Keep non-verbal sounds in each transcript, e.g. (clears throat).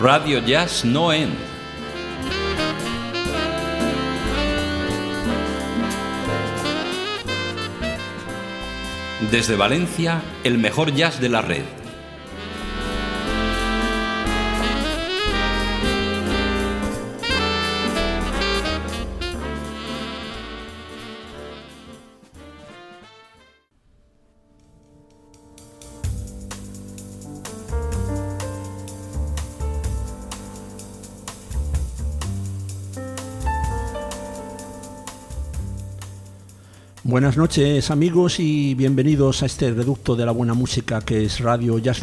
Radio Jazz No End. Desde Valencia, el mejor jazz de la red. Buenas noches amigos y bienvenidos a este reducto de la buena música que es Radio Jazz.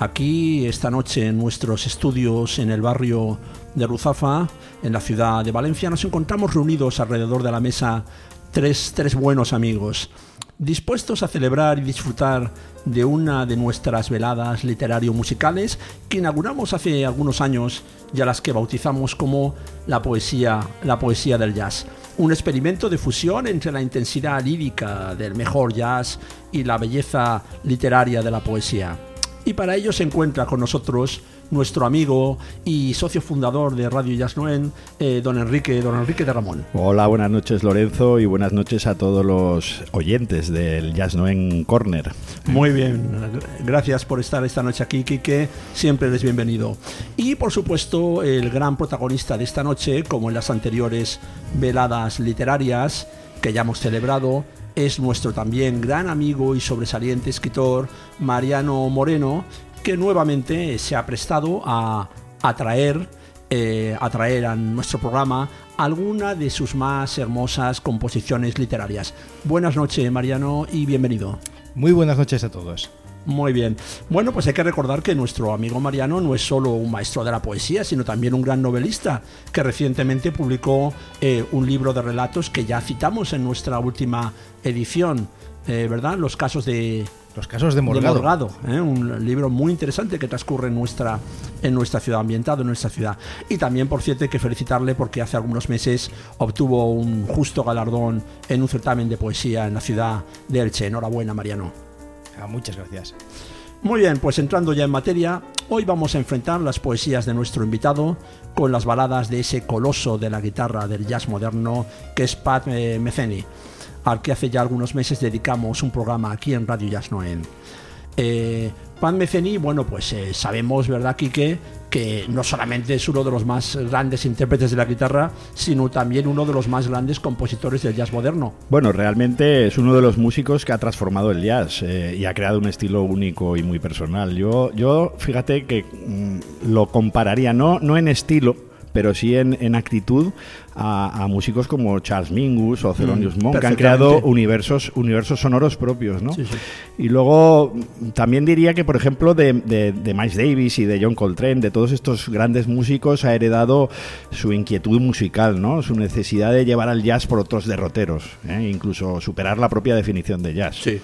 Aquí esta noche en nuestros estudios en el barrio de Ruzafa, en la ciudad de Valencia, nos encontramos reunidos alrededor de la mesa tres, tres buenos amigos, dispuestos a celebrar y disfrutar de una de nuestras veladas literario-musicales que inauguramos hace algunos años y a las que bautizamos como la poesía, la poesía del jazz. Un experimento de fusión entre la intensidad lírica del mejor jazz y la belleza literaria de la poesía. Y para ello se encuentra con nosotros nuestro amigo y socio fundador de Radio Jazz Noen, eh, don Enrique, don Enrique de Ramón. Hola, buenas noches Lorenzo y buenas noches a todos los oyentes del Jazz Noen Corner. Muy bien, gracias por estar esta noche aquí, Quique, siempre eres bienvenido. Y por supuesto, el gran protagonista de esta noche, como en las anteriores veladas literarias que ya hemos celebrado, es nuestro también gran amigo y sobresaliente escritor Mariano Moreno, que nuevamente se ha prestado a, atraer eh, a traer a nuestro programa alguna de sus más hermosas composiciones literarias. Buenas noches, Mariano, y bienvenido. Muy buenas noches a todos. Muy bien. Bueno, pues hay que recordar que nuestro amigo Mariano no es solo un maestro de la poesía, sino también un gran novelista que recientemente publicó eh, un libro de relatos que ya citamos en nuestra última edición, eh, ¿verdad? Los casos de, los casos de Morgado. ¿eh? un libro muy interesante que transcurre en nuestra, en nuestra ciudad, ambientado en nuestra ciudad. Y también, por cierto, hay que felicitarle porque hace algunos meses obtuvo un justo galardón en un certamen de poesía en la ciudad de Elche. Enhorabuena, Mariano. Ah, muchas gracias. Muy bien, pues entrando ya en materia, hoy vamos a enfrentar las poesías de nuestro invitado con las baladas de ese coloso de la guitarra del jazz moderno que es Pat eh, Metheny al que hace ya algunos meses dedicamos un programa aquí en Radio Jazz Noen. Eh, Pan Meceni, bueno, pues eh, sabemos, ¿verdad, Quique? Que no solamente es uno de los más grandes intérpretes de la guitarra, sino también uno de los más grandes compositores del jazz moderno. Bueno, realmente es uno de los músicos que ha transformado el jazz eh, y ha creado un estilo único y muy personal. Yo, yo fíjate que mm, lo compararía, no, no en estilo, pero sí en, actitud a, músicos como Charles Mingus o Thelonious mm, Monk, que han creado universos, universos sonoros propios. ¿no? Y luego también diría que, por ejemplo, de, de, Miles Davis y de John Coltrane, de todos estos grandes músicos, ha heredado su inquietud musical, ¿no? su necesidad de llevar al jazz por otros derroteros, ¿eh? incluso superar la propia definición de jazz. Sí.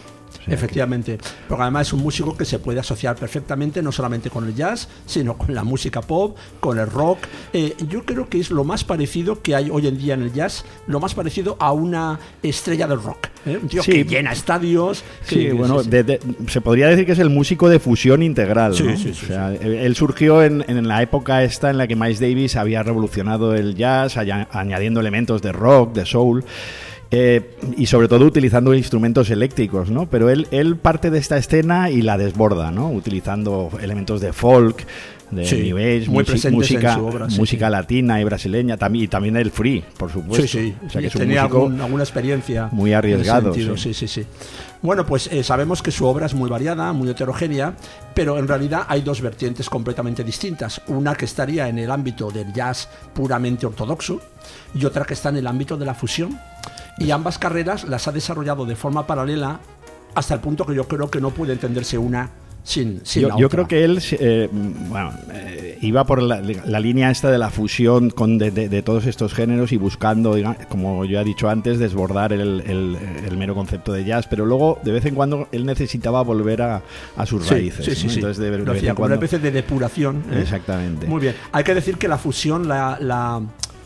Efectivamente, porque además es un músico que se puede asociar perfectamente no solamente con el jazz, sino con la música pop, con el rock. Eh, yo creo que es lo más parecido que hay hoy en día en el jazz, lo más parecido a una estrella del rock. ¿eh? Un tío que llena estadios. sí, bueno, se podría decir que es el músico de fusión integral. ¿no? él surgió en, en, la época esta en la que Miles Davis había revolucionado el jazz, añadiendo elementos de rock, de soul. Eh, y sobre todo utilizando instrumentos eléctricos, ¿no? Pero él, él parte de esta escena y la desborda, ¿no? Utilizando elementos de folk, de New Age, muy música, música latina y brasileña, también, y también el free, por supuesto. Sí, sí. O sea, que es tenía alguna experiencia. Muy arriesgado. Sí. sí, sí, Bueno, pues eh, sabemos que su obra es muy variada, muy heterogénea, pero en realidad hay dos vertientes completamente distintas. Una que estaría en el ámbito del jazz puramente ortodoxo y otra que está en el ámbito de la fusión y ambas carreras las ha desarrollado de forma paralela hasta el punto que yo creo que no puede entenderse una sin, sin yo, la yo creo que él eh, bueno, eh, iba por la, línea esta de la fusión con de, todos estos géneros y buscando, como yo he dicho antes, desbordar el, el, mero concepto de jazz, pero luego de vez en cuando él necesitaba volver a, a sus raíces. Sí, sí. Entonces, de, una especie de depuración. ¿eh? Exactamente. Muy bien. Hay que decir que la fusión, la, la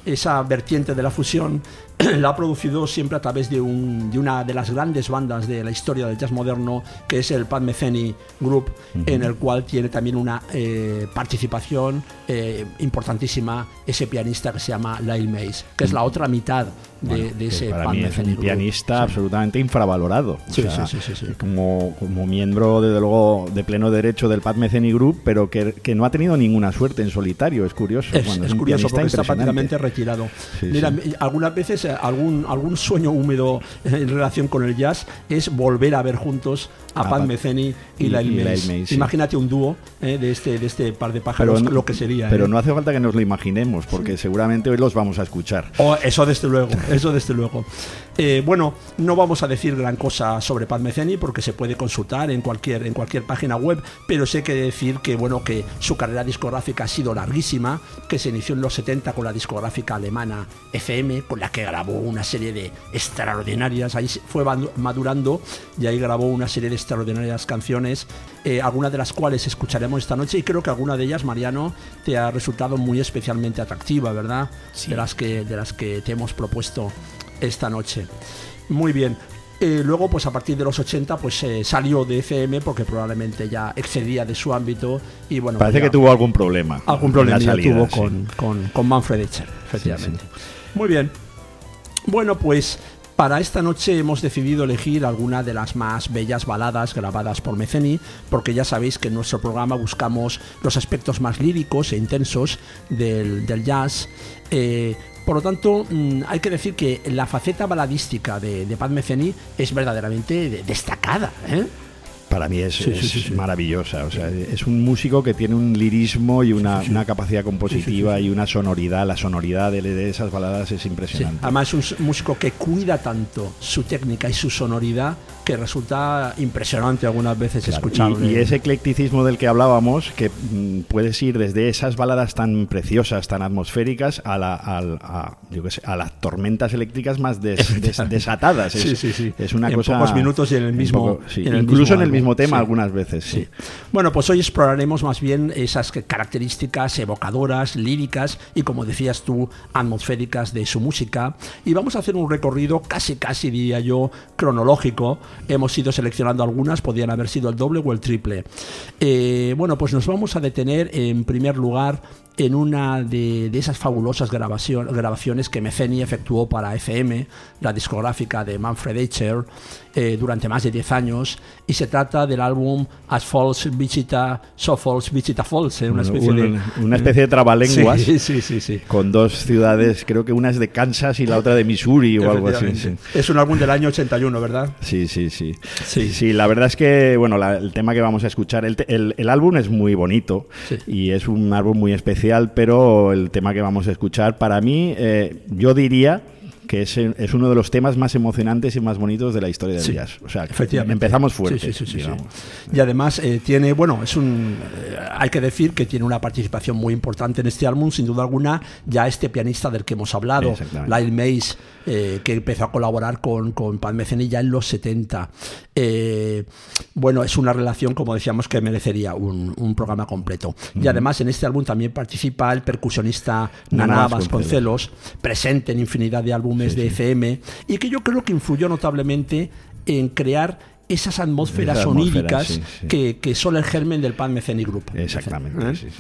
esa vertiente de la fusión (clears throat) la ha producido siempre a través de, un, de, una de las grandes bandas de la historia del jazz moderno, que es el Pat Metheny Group, en el cual tiene también una eh, participación eh, importantísima ese pianista que se llama Lyle Mays, que es la otra mitad de, ese para mí es un pianista absolutamente infravalorado. como, como miembro, desde luego, de pleno derecho del Pat Metheny Group, pero que, que no ha tenido ninguna suerte en solitario. Es curioso. Es, curioso porque está prácticamente retirado. Mira, algunas veces eh, algún, algún sueño húmedo en relación con el jazz es volver a ver juntos a, Pat Metheny y, y Lyle Imagínate un dúo eh, de, este, de este par de pájaros, lo que sería. Pero eh. no hace falta que nos lo imaginemos, porque seguramente hoy los vamos a escuchar. Oh, eso desde luego, (laughs) eso desde luego. Eh, bueno, no vamos a decir gran cosa sobre Pat Metheny porque se puede consultar en cualquier, en cualquier página web, pero sé que decir que, bueno, que su carrera discográfica ha sido larguísima, que se inició en los 70 con la discográfica alemana FM, con la que grabó una serie de extraordinarias, ahí fue madurando y ahí grabó una serie de extraordinarias canciones, eh, algunas de las cuales escucharemos esta noche y creo que alguna de ellas, Mariano, te ha resultado muy especialmente atractiva, ¿verdad? De, las que, de las que te hemos propuesto esta noche. Muy bien. Eh, luego, pues a partir de los 80, pues eh, salió de FM porque probablemente ya excedía de su ámbito y bueno. Parece que tuvo algún problema. Algún problema tuvo con, con, Manfred Etcher, efectivamente. Muy bien. Bueno, pues para esta noche hemos decidido elegir alguna de las más bellas baladas grabadas por Meceni, porque ya sabéis que en nuestro programa buscamos los aspectos más líricos e intensos del, jazz. Eh, por lo tanto, mm, hay que decir que la faceta baladística de, de Pat Metheny es verdaderamente destacada. ¿eh? Para mí es, maravillosa. O sea, es un músico que tiene un lirismo y una, capacidad compositiva y una sonoridad. La sonoridad de, esas baladas es impresionante. Además, es un músico que cuida tanto su técnica y su sonoridad que resulta impresionante algunas veces escucharlo. Y, ese eclecticismo del que hablábamos, que mm, puedes ir desde esas baladas tan preciosas, tan atmosféricas, a, la, a, las tormentas eléctricas más desatadas. Es, es una en cosa. pocos minutos y en el mismo. incluso en el mismo tema algunas veces. Sí. Bueno, pues hoy exploraremos más bien esas características evocadoras, líricas y, como decías tú, atmosféricas de su música. Y vamos a hacer un recorrido casi, casi diría yo, cronológico hemos ido seleccionando algunas, podrían haber sido el doble o el triple. Eh, bueno, pues nos vamos a detener en primer lugar en una de, esas fabulosas grabaciones que Meceni efectuó para FM, la discográfica de Manfred Eicher, eh, durante más de 10 años, y se trata del álbum As Falls Visita, So Falls Visita Falls, eh, una, especie de, una especie de trabalenguas sí, sí, sí, con dos ciudades, creo que una es de Kansas y la otra de Missouri o algo así. Es un álbum del año 81, ¿verdad? Sí, sí, sí. Sí, sí la verdad es que, bueno, el tema que vamos a escuchar, el, el, el álbum es muy bonito y es un álbum muy especial pero el tema que vamos a escuchar, para mí, eh, yo diría que es, es, uno de los temas más emocionantes y más bonitos de la historia del jazz. O sea, efectivamente. empezamos fuerte. y además eh, tiene, bueno, es un, eh, hay que decir que tiene una participación muy importante en este álbum, sin duda alguna, ya este pianista del que hemos hablado, Lyle Mays, eh, que empezó a colaborar con, con Pan Meceni ya en los 70. bueno, es una relación, como decíamos, que merecería un, un programa completo. Y además en este álbum también participa el percusionista Nana Vasconcelos, presente en infinidad de álbumes de FM, y que yo creo que influyó notablemente en crear esas atmósferas oníricas Que, son el germen del Pan Meceni Group. Exactamente. ¿Eh?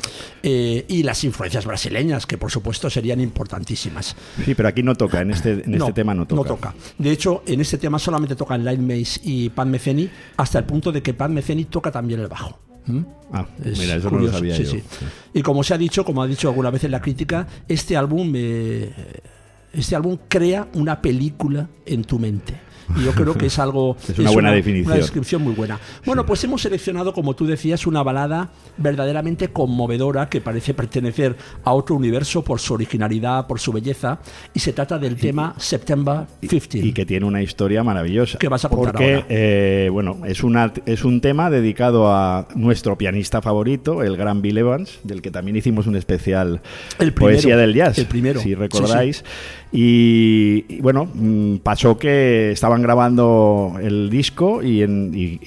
Eh, y las influencias brasileñas, que por supuesto serían importantísimas. Sí, pero aquí no toca, en este, en este tema no toca. No toca. De hecho, en este tema solamente tocan Light Mace y Pan Meceni, hasta el punto de que Pan Meceni toca también el bajo. ¿Mm? Ah, mira, eso no lo sabía yo. Y como se ha dicho, como ha dicho alguna vez en la crítica, este álbum... Eh, este álbum crea una película en tu mente. Y yo creo que es algo. (laughs) es una buena definición. Una descripción muy buena. Bueno, pues hemos seleccionado, como tú decías, una balada verdaderamente conmovedora que parece pertenecer a otro universo por su originalidad, por su belleza. Y se trata del tema September 15. Y que tiene una historia maravillosa. Que vas a contar Porque, eh, bueno, es, una, es un tema dedicado a nuestro pianista favorito, el gran Bill Evans, del que también hicimos un especial el Poesía del Jazz. El primero. Si recordáis. Y, bueno, mm, pasó que estaban grabando el disco y,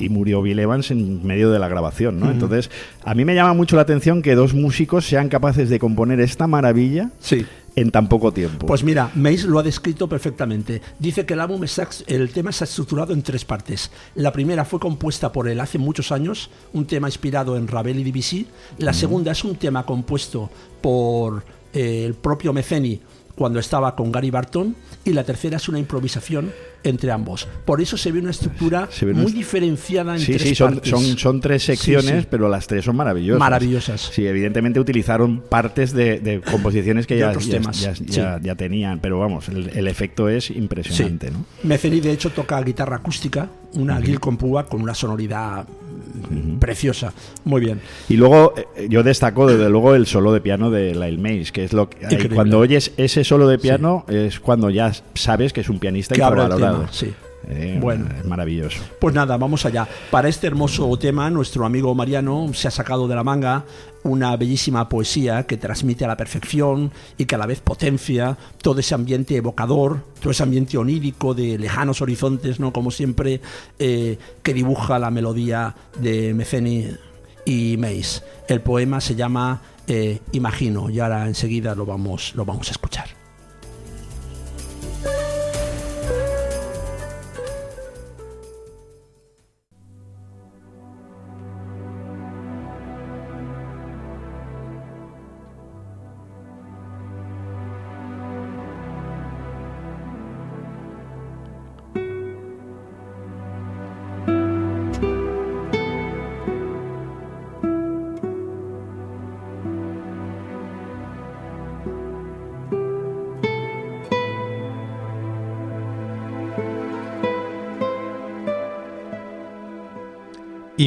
murió Bill Evans en medio de la grabación, ¿no? Entonces, a mí me llama mucho la atención que dos músicos sean capaces de componer esta maravilla. Sí en tan poco tiempo. Pues mira, Mace lo ha descrito perfectamente. Dice que el álbum el tema está estructurado en tres partes. La primera fue compuesta por él hace muchos años, un tema inspirado en Ravel y Debussy. La segunda es un tema compuesto por eh, el propio Meceni cuando estaba con Gary Barton y la tercera es una improvisación entre ambos. Por eso se ve una estructura muy diferenciada en sí, tres sí, son, Son, son tres secciones, pero las tres son maravillosas. Maravillosas. Sí, evidentemente utilizaron partes de, composiciones que ya, ya, ya, tenían, pero vamos, el, efecto es impresionante. ¿no? de hecho, toca guitarra acústica, una uh con púa con una sonoridad preciosa. Muy bien. Y luego eh, yo destaco desde luego el solo de piano de Lyle Mays, que es lo que eh, cuando oyes ese solo de piano es cuando ya sabes que es un pianista infravalorado. Sí. Eh, bueno, es maravilloso. Pues nada, vamos allá. Para este hermoso tema, nuestro amigo Mariano se ha sacado de la manga una bellísima poesía que transmite a la perfección y que a la vez potencia todo ese ambiente evocador, todo ese ambiente onírico de lejanos horizontes, ¿no? Como siempre, eh, que dibuja la melodía de Meceni y Mace. El poema se llama eh, Imagino y ahora enseguida lo vamos, lo vamos a escuchar.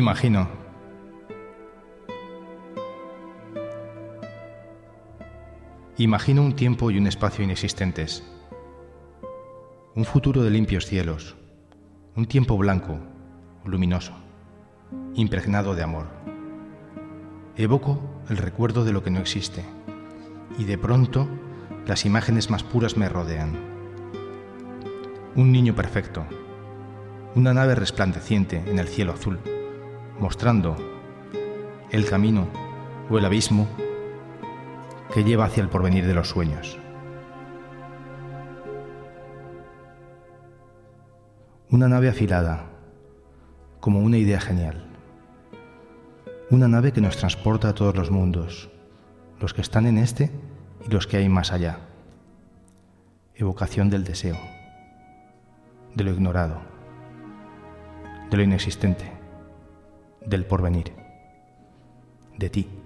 Imagino. Imagino un tiempo y un espacio inexistentes, un futuro de limpios cielos, un tiempo blanco, luminoso, impregnado de amor. Evoco el recuerdo de lo que no existe y de pronto las imágenes más puras me rodean. Un niño perfecto, una nave resplandeciente en el cielo azul mostrando el camino o el abismo que lleva hacia el porvenir de los sueños. Una nave afilada, como una idea genial. Una nave que nos transporta a todos los mundos, los que están en este y los que hay más allá. Evocación del deseo, de lo ignorado, de lo inexistente del porvenir, de ti.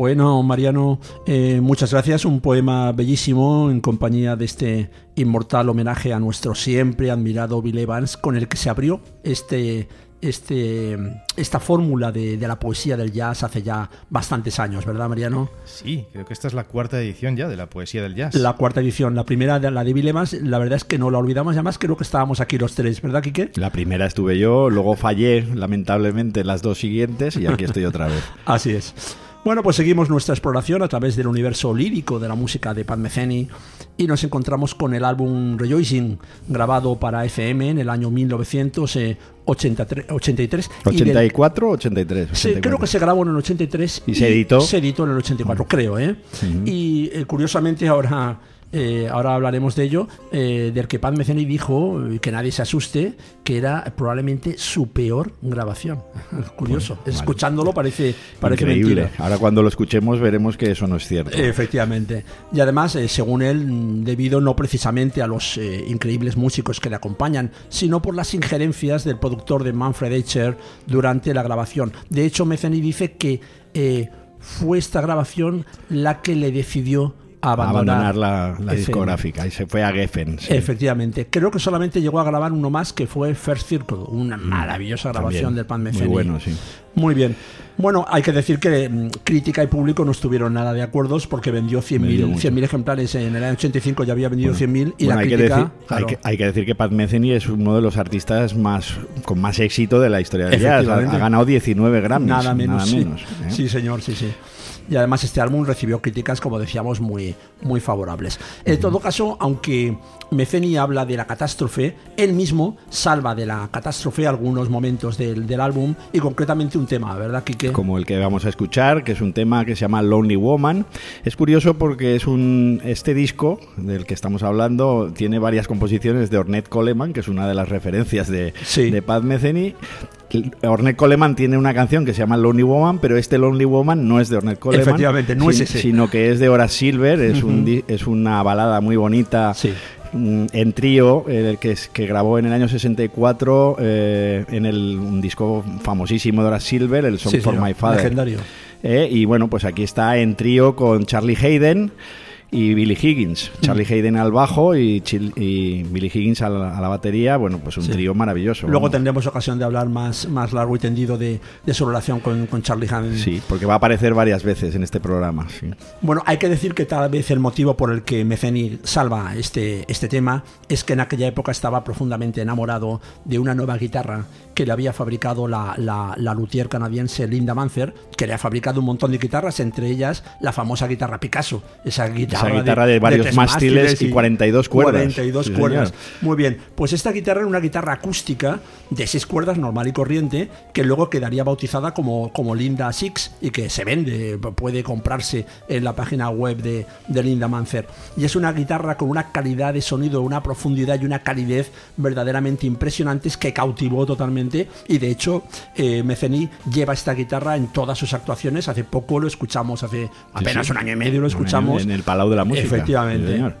Bueno, Mariano, eh, muchas gracias. Un poema bellísimo en compañía de este inmortal homenaje a nuestro siempre admirado Bill Evans, con el que se abrió este, este, esta fórmula de, de, la poesía del jazz hace ya bastantes años, ¿verdad, Mariano? Sí, creo que esta es la cuarta edición ya de la poesía del jazz. La cuarta edición. La primera, la de Bill Evans, la verdad es que no la olvidamos. Además, creo que estábamos aquí los tres, ¿verdad, Quique? La primera estuve yo, luego fallé, lamentablemente, las dos siguientes y aquí estoy otra vez. (laughs) Así es. Bueno, pues seguimos nuestra exploración a través del universo lírico de la música de Pat Metheny y nos encontramos con el álbum Rejoicing, grabado para FM en el año 1983. 83, 84 o 83, Sí, creo que se grabó en el 83 y, se editó. Se editó en el 84, creo, ¿eh? Y eh, curiosamente ahora eh, ahora hablaremos de ello, eh, del que Pat Metheny dijo, y que nadie se asuste, que era probablemente su peor grabación. (laughs) Curioso. Escuchándolo parece, parece Increíble. mentira. Ahora cuando lo escuchemos veremos que eso no es cierto. Efectivamente. Y además, eh, según él, debido no precisamente a los eh, increíbles músicos que le acompañan, sino por las injerencias del productor de Manfred Eicher durante la grabación. De hecho, Metheny dice que eh, fue esta grabación la que le decidió abandonar, abandonar la, la discográfica y se fue a Geffen. Sí. Efectivamente. Creo que solamente llegó a grabar uno más que fue First Circle, una maravillosa grabación También. del Pan Muy Metheny. bueno, sí. Muy bien. Bueno, hay que decir que mm, crítica y público no estuvieron nada de acuerdo porque vendió Vendió 100.000 mucho. 100.000 ejemplares en el año 85, ya había vendido 100.000 y Bueno, la hay, que crítica... decir, claro, hay, que, hay que decir que Pat Metheny es uno de los artistas más con más éxito de la historia del jazz. Ha, ganado 19 Grammys. Nada menos, ¿eh? Sí, señor, sí, sí. Y además este álbum recibió críticas, como decíamos, muy, muy favorables. En todo caso, aunque Meceni habla de la catástrofe, él mismo salva de la catástrofe algunos momentos del, del álbum y concretamente un tema, ¿verdad, Quique? como el que vamos a escuchar, que es un tema que se llama Lonely Woman. Es curioso porque es un este disco del que estamos hablando tiene varias composiciones de Ornette Coleman, que es una de las referencias de, Sí. de Pat Metheny. Ornette Coleman tiene una canción que se llama Lonely Woman, pero este Lonely Woman no es de Ornette Coleman, Efectivamente, no es ese. sino que es de Horace Silver, es, (laughs) un, es una balada muy bonita Sí. mm, en trío, eh, que, grabó en el año 64 eh, en el, un disco famosísimo de Horace Silver, el Song Sí, for señor, My Father. legendario. Eh, y bueno, pues aquí está en trío con Charlie Hayden y Billy Higgins. Charlie Mm. Hayden al bajo y, Chil- y Billy Higgins a la, a la batería. Bueno, pues un Sí. trío maravilloso. Luego vamos. tendremos ocasión de hablar más, más largo y tendido de, de su relación con, con Charlie Hannon. Sí, porque va a aparecer varias veces en este programa. sí. Bueno, hay que decir que tal vez el motivo por el que Meceni salva este, este tema es que en aquella época estaba profundamente enamorado de una nueva guitarra que le había fabricado la, la, la luthier canadiense Linda Manzer, que le ha fabricado un montón de guitarras, entre ellas la famosa guitarra Picasso, esa guitarra, guitarra de varios tres mástiles y 42 cuerdas. 42 Sí, cuerdas. señor. Muy bien, pues esta guitarra era una guitarra acústica de seis cuerdas normal y corriente que luego quedaría bautizada como, como Linda Six y que se vende, puede comprarse en la página web de, de Linda Manzer. Y es una guitarra con una calidad de sonido, una profundidad y una calidez verdaderamente impresionantes que cautivó totalmente y de hecho eh, Meceni lleva esta guitarra en todas sus actuaciones. Hace poco lo escuchamos, hace apenas sí. un año y medio lo escuchamos. En el Palau de la Música. Efectivamente. Señor.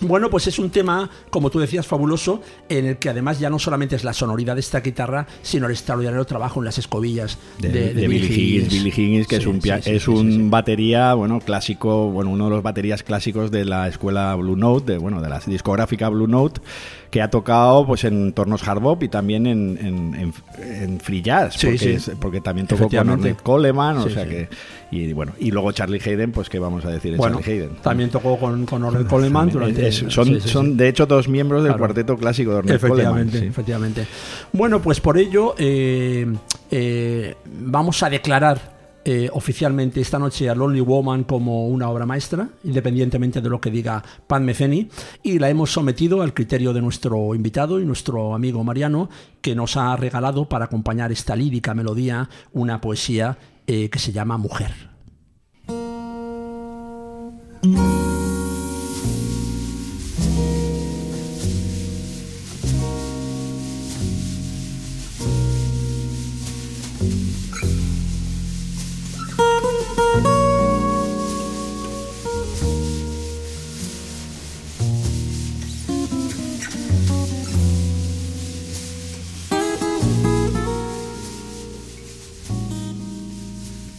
Bueno, pues es un tema, como tú decías, fabuloso, en el que además ya no solamente es la sonoridad de esta guitarra, sino el extraordinario trabajo en las escobillas de, de, de de Billy Higgins. Billy Higgins, que Sí, es un, pia- sí, sí, es un batería, bueno, clásico, bueno, uno de los baterías clásicos de la escuela Blue Note, de, bueno, de la discográfica Blue Note, que ha tocado pues en entornos hard bop y también en, en, en- en free jazz, Sí, porque, sí. es- porque también tocó con. Ornette Coleman, o sea que, y bueno, y luego Charlie Hayden, pues qué vamos a decir de Bueno, Charlie Hayden. también tocó con, con Ornette Coleman durante... Es- son, son de hecho dos miembros del Claro. cuarteto clásico de Ornette Coleman. Efectivamente. Bueno, pues por ello eh, eh, vamos a declarar eh, oficialmente esta noche a Lonely Woman como una obra maestra, independientemente de lo que diga Pan Meceni, y la hemos sometido al criterio de nuestro invitado y nuestro amigo Mariano, que nos ha regalado para acompañar esta lírica melodía una poesía eh, que se llama Mujer.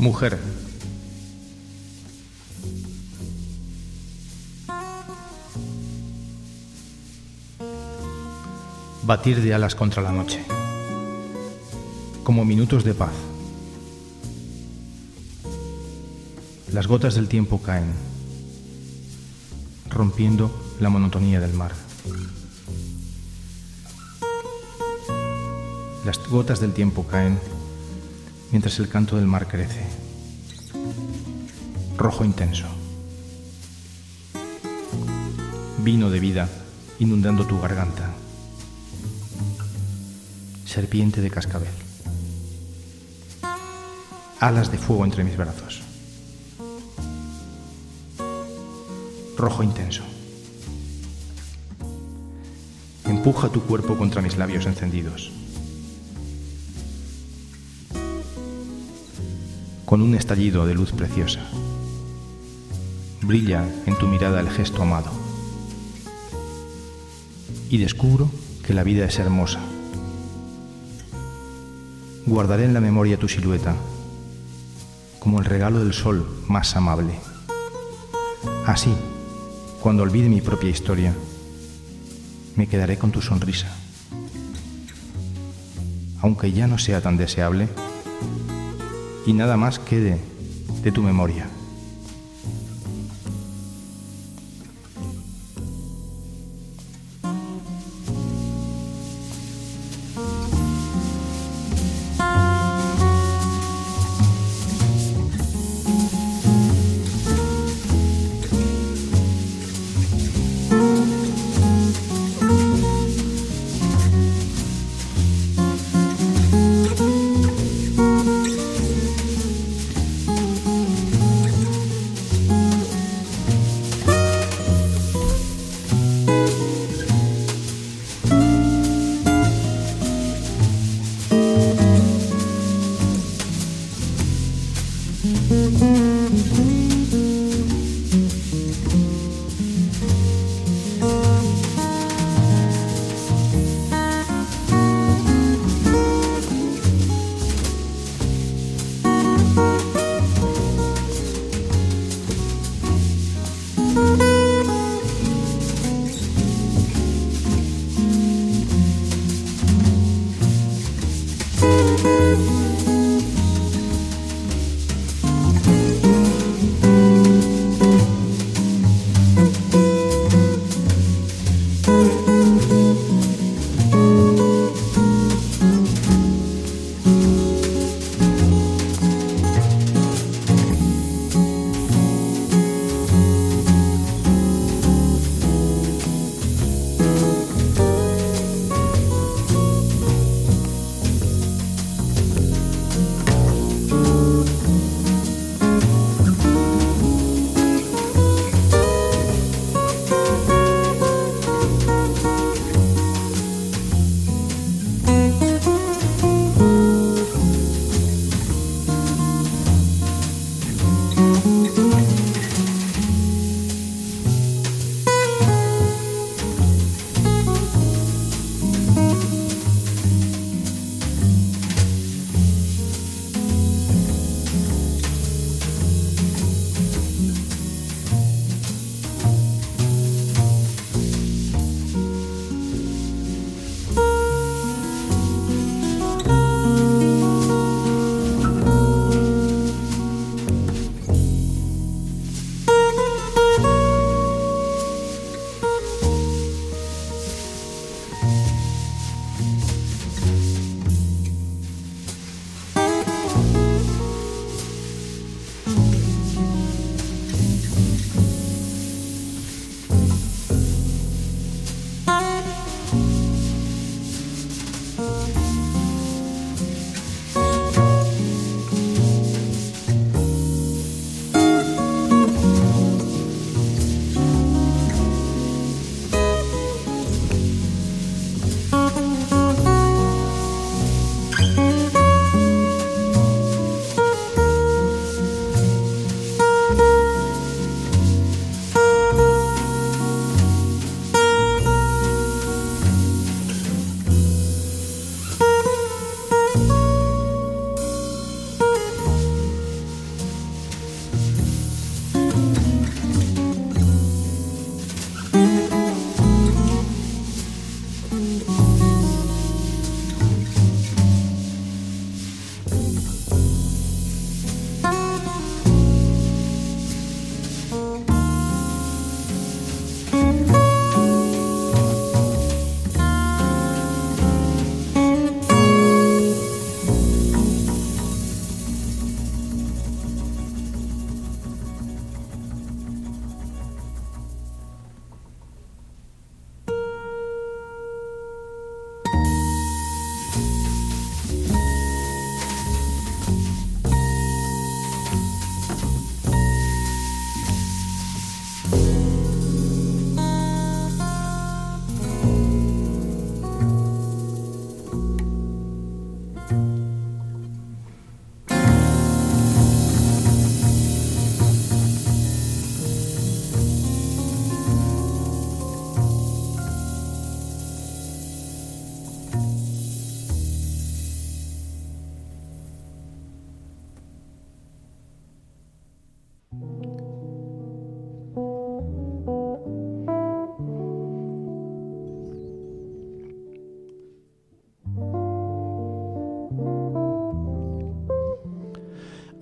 mujer. Batir de alas contra la noche. Como minutos de paz. Las gotas del tiempo caen, rompiendo la monotonía del mar. Las gotas del tiempo caen mientras el canto del mar crece, rojo intenso. Vino de vida inundando tu garganta. Serpiente de cascabel. Alas de fuego entre mis brazos. Rojo intenso. Empuja tu cuerpo contra mis labios encendidos. Con un estallido de luz preciosa. Brilla en tu mirada el gesto amado y descubro que la vida es hermosa. Guardaré en la memoria tu silueta como el regalo del sol más amable. Así, cuando olvide mi propia historia, me quedaré con tu sonrisa. Aunque ya no sea tan deseable y nada más quede de tu memoria.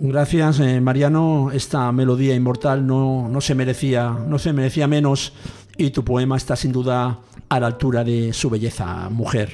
Gracias, eh, Mariano. Esta melodía inmortal no, no, se merecía, no se merecía menos y tu poema está sin duda a la altura de su belleza, mujer.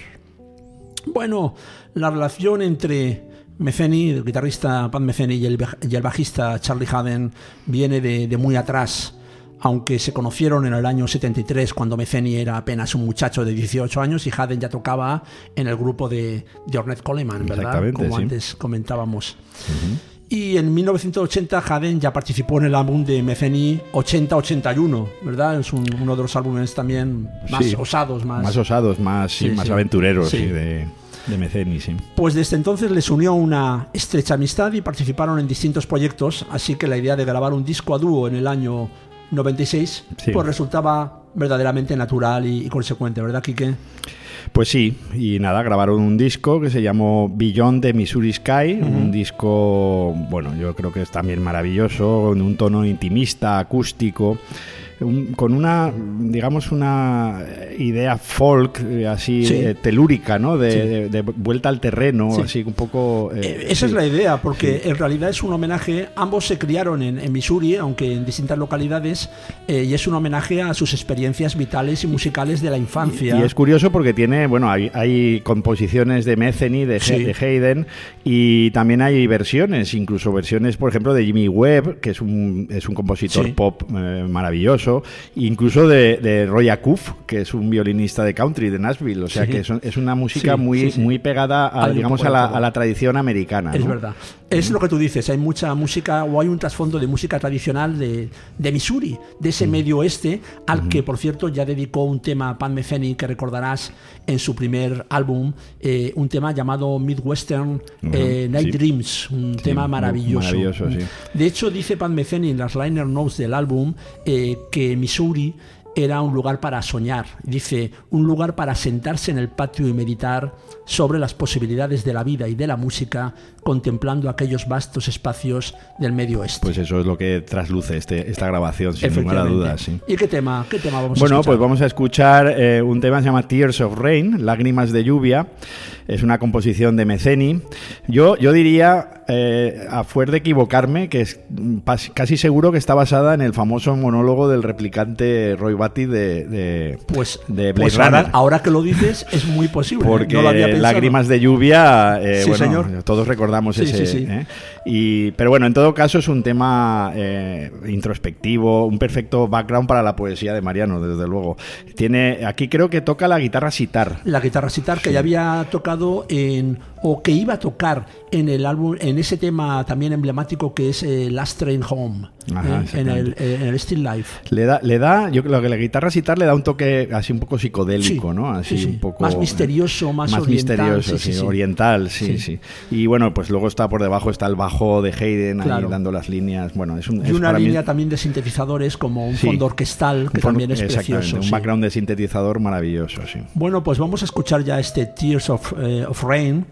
Bueno, la relación entre Metheny, el guitarrista Pat Metheny y el, y el bajista Charlie Haden viene de, de, muy atrás, aunque se conocieron en el año 73 cuando Metheny era apenas un muchacho de 18 años y Haden ya tocaba en el grupo de, de Ornette Coleman, ¿verdad? Como sí. antes comentábamos. Uh -huh. Y en 1980 Haden ya participó en el álbum de Metheny 80-81, ¿verdad? Es un, uno de los álbumes también más sí, osados, más... Más osados, más, sí, más sí. aventureros de, de Meceni, sí. Pues desde entonces les unió una estrecha amistad y participaron en distintos proyectos, así que la idea de grabar un disco a dúo en el año 96 Sí. pues resultaba verdaderamente natural y, y consecuente, ¿verdad, Quique? Pues sí, y nada, grabaron un disco que se llamó Beyond the Missouri Sky, un disco, bueno, yo creo que es también maravilloso, en un tono intimista, acústico, un- con una, digamos, una idea folk, eh, así, Sí. eh, telúrica, ¿no? De, Sí. de- de vuelta al terreno, Sí. así un poco... eh, Esa es la idea, porque en realidad es un homenaje, ambos se criaron en, en Missouri, aunque en distintas localidades, eh, y es un homenaje a sus experiencias vitales y musicales de la infancia. Y es curioso porque tiene, bueno, hay, hay composiciones de Metheny, de, de Hayden, y también hay versiones, incluso versiones, por ejemplo, de Jimmy Webb, que es un, es un compositor pop eh, maravilloso, incluso de, de Roy Acuff, que es un violinista de country de Nashville. O sea Sí. que es, es una música Sí, muy, sí, muy pegada, a, digamos, a la, a la tradición americana. Es ¿no? verdad. Es lo que tú dices, hay mucha música o hay un trasfondo de música tradicional de, de Missouri, de ese medio oeste, al que por cierto ya dedicó un tema a Pan Metheny que recordarás en su primer álbum, eh, un tema llamado Midwestern eh, Night sí. Dreams, un Sí, tema maravilloso. maravilloso, sí. De hecho, dice Pan Metheny en las liner notes del álbum eh, que Missouri era un lugar para soñar. Dice, un lugar para sentarse en el patio y meditar sobre las posibilidades de la vida y de la música, contemplando aquellos vastos espacios del medio oeste. Pues eso es lo que trasluce este, esta grabación, sin a Efectivamente. dudas. Sí. ¿Y qué tema, qué tema vamos a Bueno, escuchar? pues vamos a escuchar eh, un tema que se llama Tears of Rain, Lágrimas de Lluvia. Es una composición de Meceni. Yo, yo diría, eh, a fuer de equivocarme, que es mm, casi seguro que está basada en el famoso monólogo del replicante Roy De, de, Pues, de Blade pues Runner. ahora, ahora que lo dices es muy posible. Porque no lo había pensado. lágrimas de lluvia, eh, Sí, bueno, señor. todos recordamos Sí, ese. sí. ¿eh? Y, pero bueno, en todo caso es un tema eh, introspectivo, un perfecto background para la poesía de Mariano, desde luego. Tiene, aquí creo que toca la guitarra sitar. la guitarra sitar que ya había tocado en o que iba a tocar en el álbum en ese tema también emblemático que es eh, Last Train Home Ajá, eh, en, el, eh, en el Still Life Le da, le da, yo creo que la guitarra sitar le da un toque así un poco psicodélico, Sí, ¿no? Así sí, sí. un poco Más misterioso, más oriental, misterioso, oriental, sí, Sí. Y bueno, pues luego está por debajo está el bajo de Hayden Claro. ahí dando las líneas. Bueno, es un y es una para mí- línea también de sintetizadores como un fondo orquestal que fondo- también es precioso Un background de sintetizador maravilloso, sí. Bueno, pues vamos a escuchar ya este Tears of, eh, of Rain,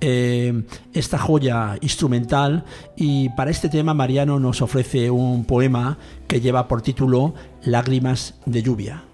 eh, esta joya instrumental, y para este tema Mariano nos ofrece un poema que lleva por título Lágrimas de lluvia.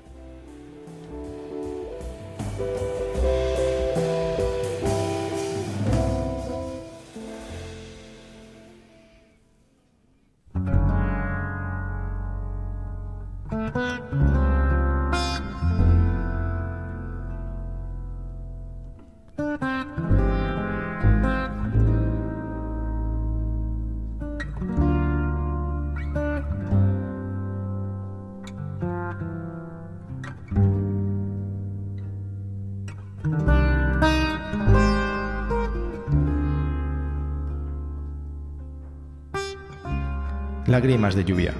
Lágrimas de lluvia.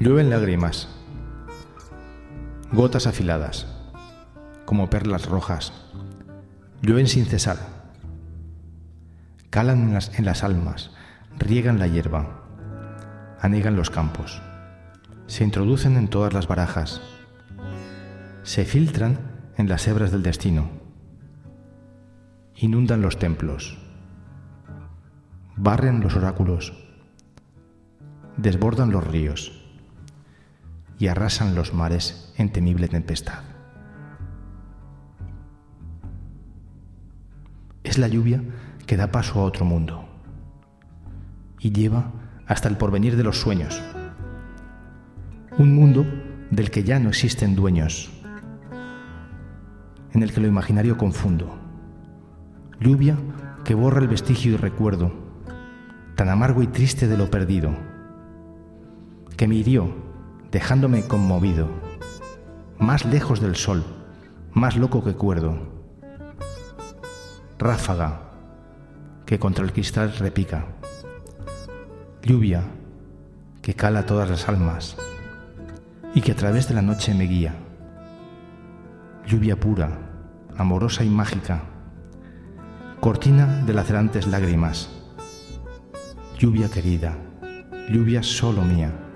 Llueven lágrimas, gotas afiladas, como perlas rojas. Llueven sin cesar. Calan en las, en las almas, riegan la hierba, anegan los campos, se introducen en todas las barajas, se filtran en las hebras del destino inundan los templos, barren los oráculos, desbordan los ríos y arrasan los mares en temible tempestad. Es la lluvia que da paso a otro mundo y lleva hasta el porvenir de los sueños. Un mundo del que ya no existen dueños, en el que lo imaginario confundo. Lluvia que borra el vestigio y recuerdo, tan amargo y triste de lo perdido, que me hirió, dejándome conmovido, más lejos del sol, más loco que cuerdo. Ráfaga que contra el cristal repica. Lluvia que cala todas las almas y que a través de la noche me guía. Lluvia pura, amorosa y mágica, cortina de lacerantes lágrimas. Lluvia querida, lluvia solo mía.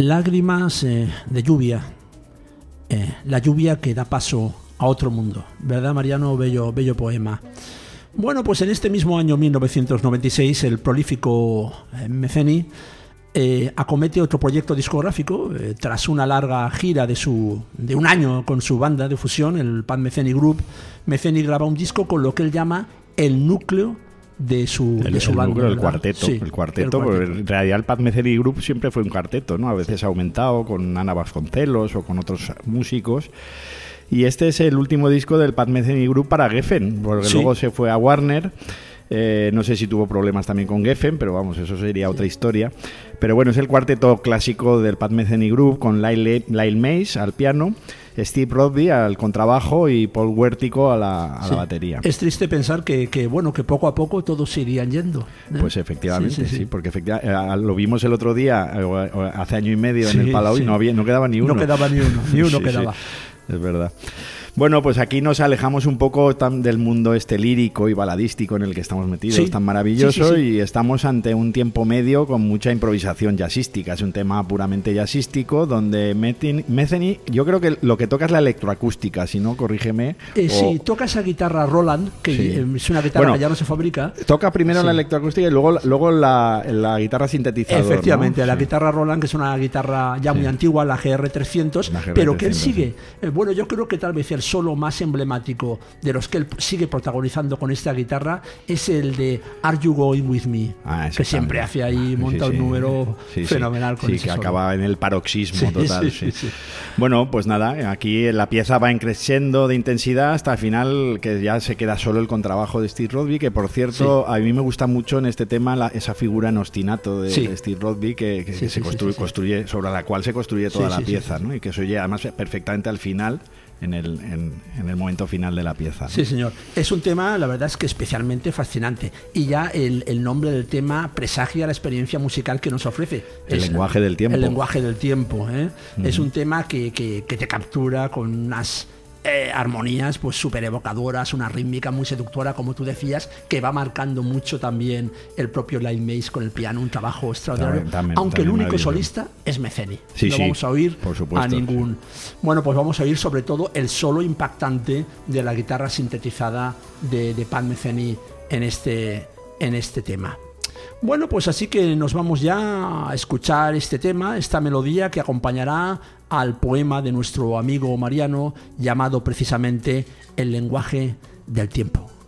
Lágrimas eh, de lluvia. Eh, la lluvia que da paso a otro mundo. ¿Verdad, Mariano? Bello, bello poema. Bueno, pues en este mismo año 1996 el prolífico eh, Meceni acomete otro proyecto discográfico tras una larga gira de, su, de un año con su banda de fusión, el Pan Meceni Group. Meceni graba un disco con lo que él llama el núcleo de su, el, de su banda. El cuarteto, el cuarteto, en realidad el Paz Meceri Group siempre fue un cuarteto, ¿no? A veces ha aumentado con Ana Vasconcelos o con otros músicos. Y este es el último disco del Pat Metheny Group para Geffen, porque Sí. luego se fue a Warner. Eh, no sé si tuvo problemas también con Geffen, pero vamos, eso sería otra historia. Pero bueno, es el cuarteto clásico del Pat Metheny Group con Lyle, Lyle Mays al piano, Steve Rodby al contrabajo y Paul Huértico a la, a la Sí. batería. Es triste pensar que, que, bueno, que poco a poco todos se irían yendo. ¿eh? Pues efectivamente, sí, Sí, porque efectiva- eh, lo vimos el otro día, eh, hace año y medio en el Palau y no, había, no quedaba ni uno. No quedaba ni uno, ni (laughs) uno quedaba. es verdad. Bueno, pues aquí nos alejamos un poco tan del mundo este lírico y baladístico en el que estamos metidos, Sí. tan maravilloso, Sí, sí, y estamos ante un tiempo medio con mucha improvisación jazzística. Es un tema puramente jazzístico donde Metheny, yo creo que lo que toca es la electroacústica, si no, corrígeme. Eh, o- Sí, toca esa guitarra Roland, que eh, es una guitarra Bueno, que ya no se fabrica. Toca primero la electroacústica y luego, luego la, la guitarra sintetizador. ¿no? Efectivamente, la Sí. guitarra Roland, que es una guitarra ya muy antigua, la GR300, La GR300, pero que él sigue. eh, bueno, yo creo que tal vez el solo más emblemático de los que él sigue protagonizando con esta guitarra es el de Are You Going With Me? Ah, que siempre hace ahí, monta Sí, sí. un número Sí, fenomenal con Sí, ese que solo. acaba en el paroxismo total. Bueno, pues nada, aquí la pieza va creciendo de intensidad hasta el final que ya se queda solo el contrabajo de Steve Rodby, que por cierto, a mí me gusta mucho en este tema la- esa figura en ostinato de, Steve Rodby que, se construye, sobre la cual se construye toda la pieza. Y que se oye además perfectamente al final. En el, en, en el momento final de la pieza. ¿no? Sí, señor. Es un tema, la verdad es que especialmente fascinante. Y ya el, el nombre del tema presagia la experiencia musical que nos ofrece. El lenguaje del tiempo. El lenguaje del tiempo. ¿eh? Es un tema que, que- que te captura con unas eh, armonías pues súper evocadoras, una rítmica muy seductora, como tú decías, que va marcando mucho también el propio Lyle Mays con el piano, un trabajo extraordinario. También- también- aunque el único solista es Meceni. Sí, no sí, vamos a oír por supuesto, a ningún bueno, pues vamos a oír sobre todo el solo impactante de la guitarra sintetizada de, de Pat Metheny en este, en este tema. Bueno, pues así que nos vamos ya a escuchar este tema, esta melodía que acompañará al poema de nuestro amigo Mariano llamado precisamente El lenguaje del tiempo.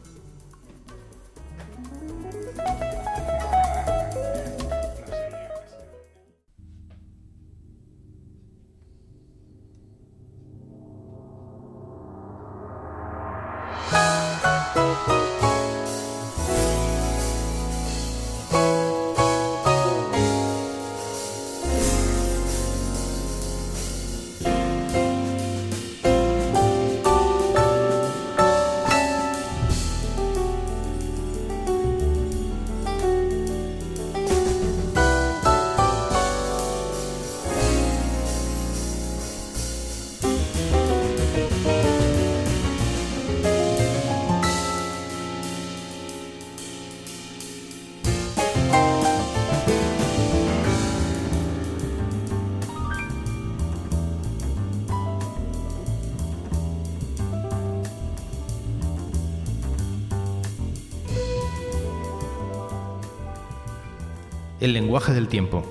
El lenguaje del tiempo.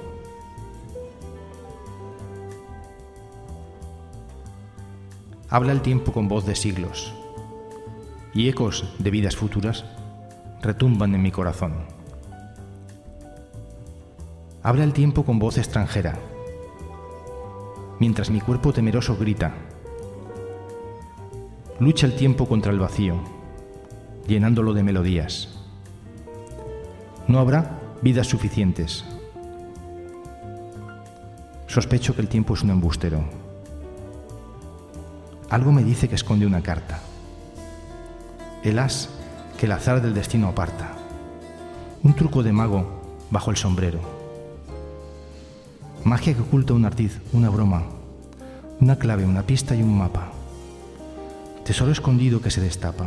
Habla el tiempo con voz de siglos, y ecos de vidas futuras retumban en mi corazón. Habla el tiempo con voz extranjera, mientras mi cuerpo temeroso grita. Lucha el tiempo contra el vacío, llenándolo de melodías. No habrá vidas suficientes. Sospecho que el tiempo es un embustero. Algo me dice que esconde una carta. El as que el azar del destino aparta. Un truco de mago bajo el sombrero. Magia que oculta un artiz, una broma, una clave, una pista y un mapa. Tesoro escondido que se destapa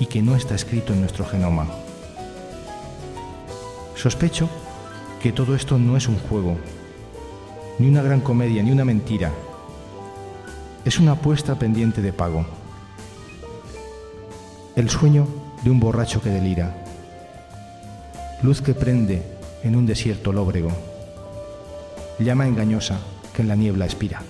y que no está escrito en nuestro genoma. Sospecho que todo esto no es un juego, ni una gran comedia, ni una mentira. Es una apuesta pendiente de pago. El sueño de un borracho que delira. Luz que prende en un desierto lóbrego. Llama engañosa que en la niebla expira.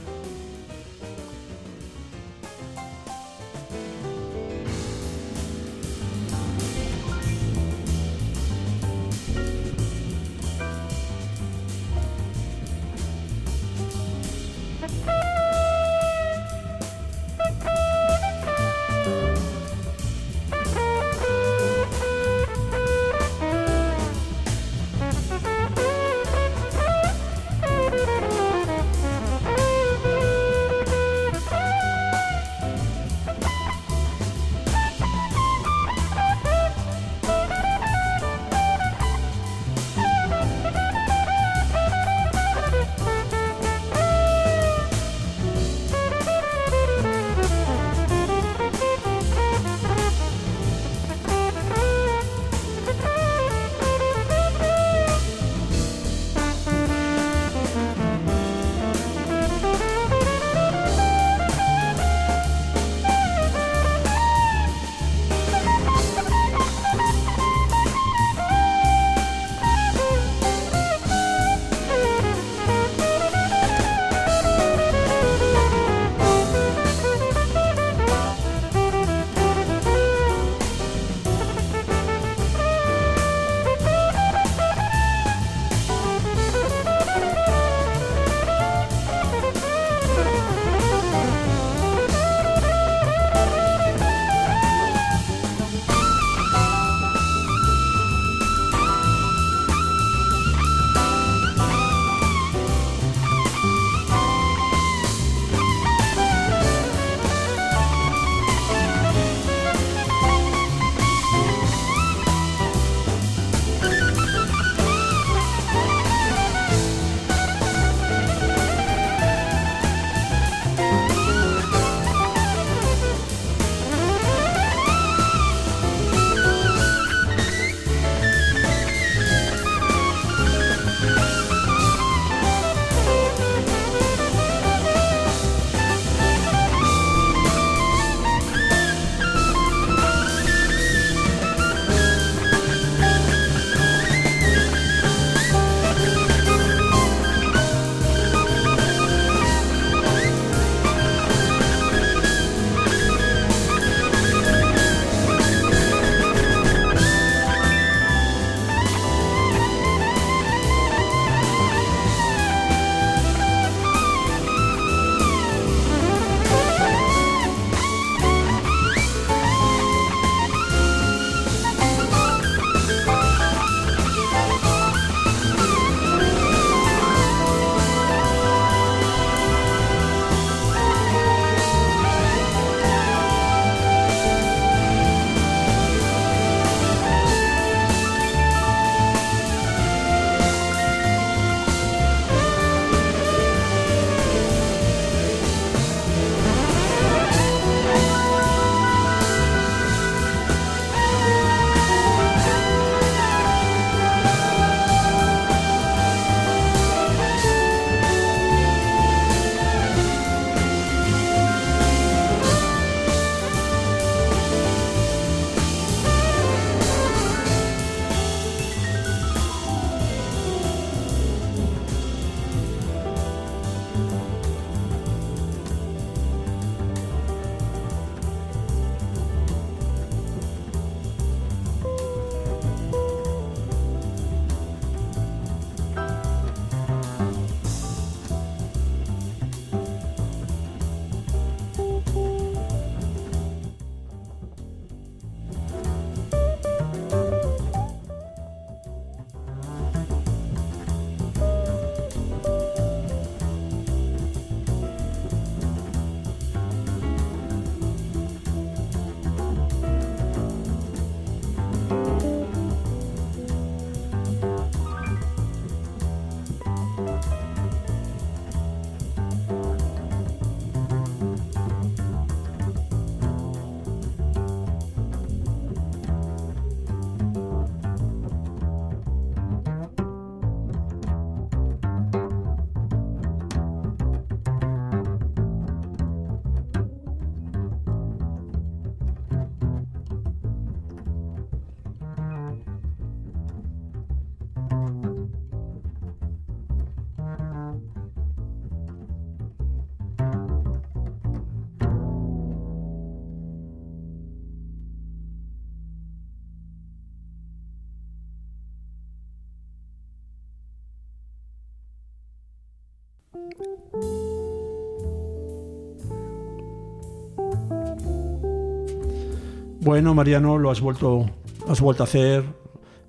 Bueno, Mariano, lo has vuelto, has vuelto a hacer.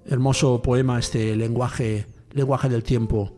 Hermoso poema, este lenguaje, lenguaje del tiempo.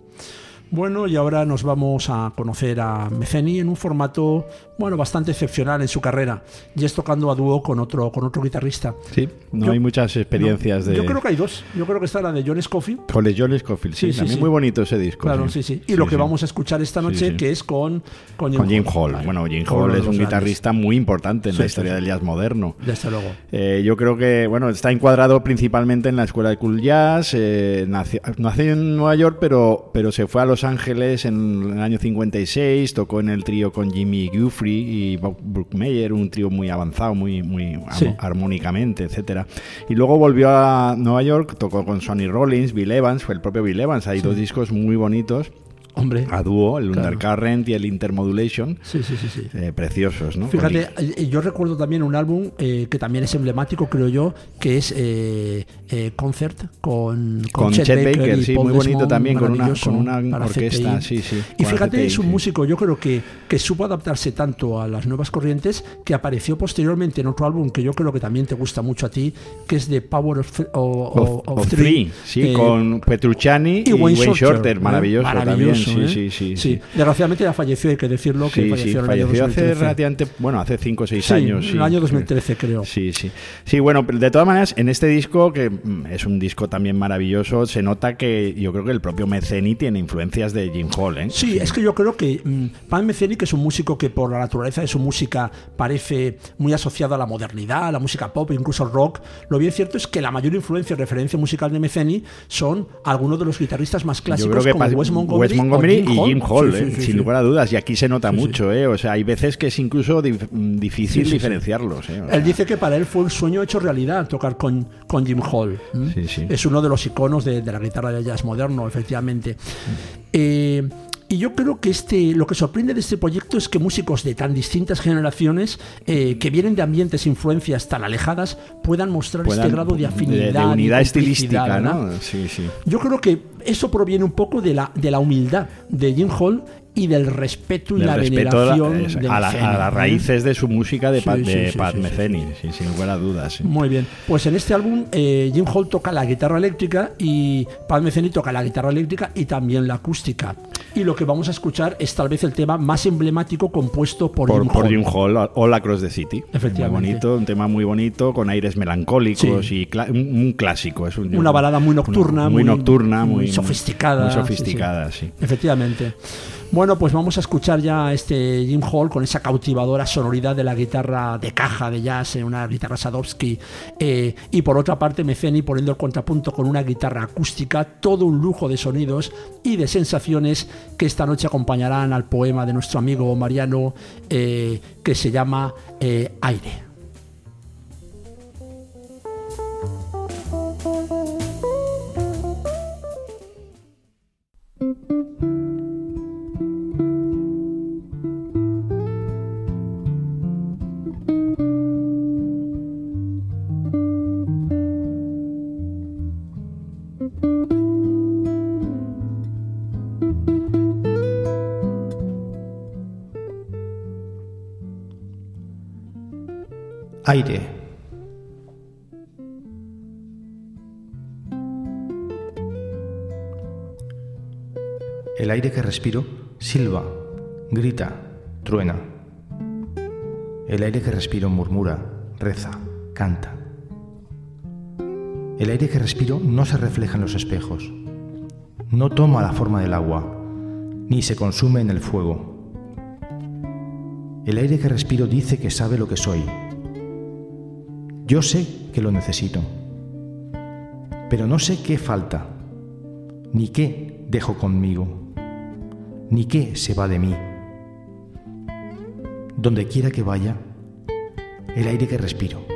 Bueno, y ahora nos vamos a conocer a Meceni en un formato, bueno, bastante excepcional en su carrera. Y es tocando a dúo con otro, con otro guitarrista. Sí, no hay muchas experiencias de... Yo creo que hay dos. Yo creo que está la de John Scofield. Con el John Scofield, sí, también muy bonito ese disco. Claro, sí, sí. Y lo que vamos a escuchar esta noche, que es con, con Jim, Hall. Bueno, Jim Hall es un guitarrista muy importante en la historia del jazz moderno. Desde luego. Eh, yo creo que, bueno, está encuadrado principalmente en la escuela de cool jazz. Eh, nació, nació, en Nueva York, pero, pero se fue a Los Ángeles en el año 56, tocó en el trío con Jimmy Y Bob Brookmeyer, un trío muy avanzado, muy, muy armónicamente, etcétera. Y luego volvió a Nueva York, tocó con Sonny Rollins, Bill Evans, fue el propio Bill Evans, hay dos discos muy bonitos. Hombre. A dúo, el Undercurrent y el Intermodulation. Sí, sí, sí. sí. Eh, preciosos, ¿no? Fíjate, eh, yo recuerdo también un álbum eh, que también es emblemático, creo yo, que es Concert con, con, Chet, Baker, sí, muy bonito también, con una, con una orquesta. Sí, sí, y fíjate, es un músico, yo creo que, que supo adaptarse tanto a las nuevas corrientes que apareció posteriormente en otro álbum que yo creo que también te gusta mucho a ti, que es The Power of, Three. Sí, con Petrucciani y, Wayne, Shorter, maravilloso, maravilloso ¿eh? sí, sí, sí, Desgraciadamente ya falleció, hay que decirlo. Que falleció, en el año hace relativamente, bueno, hace 5 o 6 años. En el año 2013, creo. Sí, sí. Sí, bueno, de todas maneras, en este disco, que mm, es un disco también maravilloso, se nota que yo creo que el propio Meceni tiene influencias de Jim Hall. ¿eh? Sí, es que yo creo que um, Pan Meceni, que es un músico que por la naturaleza de su música parece muy asociado a la modernidad, a la música pop, incluso al rock, lo bien cierto es que la mayor influencia y referencia musical de Meceni son algunos de los guitarristas más clásicos como Wes Montgomery, y Jim Hall, ¿eh? sin lugar a dudas. Y aquí se nota mucho, ¿eh? O sea, hay veces que es incluso difícil diferenciarlos. ¿eh? Él dice que para él fue un sueño hecho realidad tocar con, con Jim Hall. Es uno de los iconos de, la guitarra de jazz moderno, efectivamente. Eh, y yo creo que este, lo que sorprende de este proyecto es que músicos de tan distintas generaciones, eh, que vienen de ambientes e influencias tan alejadas, puedan mostrar este grado de afinidad. De, unidad estilística, ¿no? Sí, sí. Yo creo que eso proviene un poco de la, de la humildad de Jim Hall y del respeto y la veneración a, las raíces de su música de, Pat, Metheny, sin lugar a dudas. Muy bien, pues en este álbum eh, Jim Hall toca la guitarra eléctrica y Pat Metheny toca la guitarra eléctrica y también la acústica. Y lo que vamos a escuchar es tal vez el tema más emblemático compuesto por, Jim por Hall. Jim Hall, All Across the City. Efectivamente. Muy bonito, un tema muy bonito, con aires melancólicos y un, clásico. Es Una balada muy nocturna. Muy, nocturna, muy, sofisticada. Muy sofisticada, sí. Efectivamente. Bueno, pues vamos a escuchar ya este Jim Hall con esa cautivadora sonoridad de la guitarra de caja de jazz, una guitarra Sadowski, eh, y por otra parte Meceni poniendo el contrapunto con una guitarra acústica, todo un lujo de sonidos y de sensaciones que esta noche acompañarán al poema de nuestro amigo Mariano eh, que se llama eh, Aire. Aire. El aire que respiro silba, grita, truena. El aire que respiro murmura, reza, canta. El aire que respiro no se refleja en los espejos, no toma la forma del agua, ni se consume en el fuego. El aire que respiro dice que sabe lo que soy, yo sé que lo necesito, pero no sé qué falta, ni qué dejo conmigo, ni qué se va de mí. Donde quiera que vaya, el aire que respiro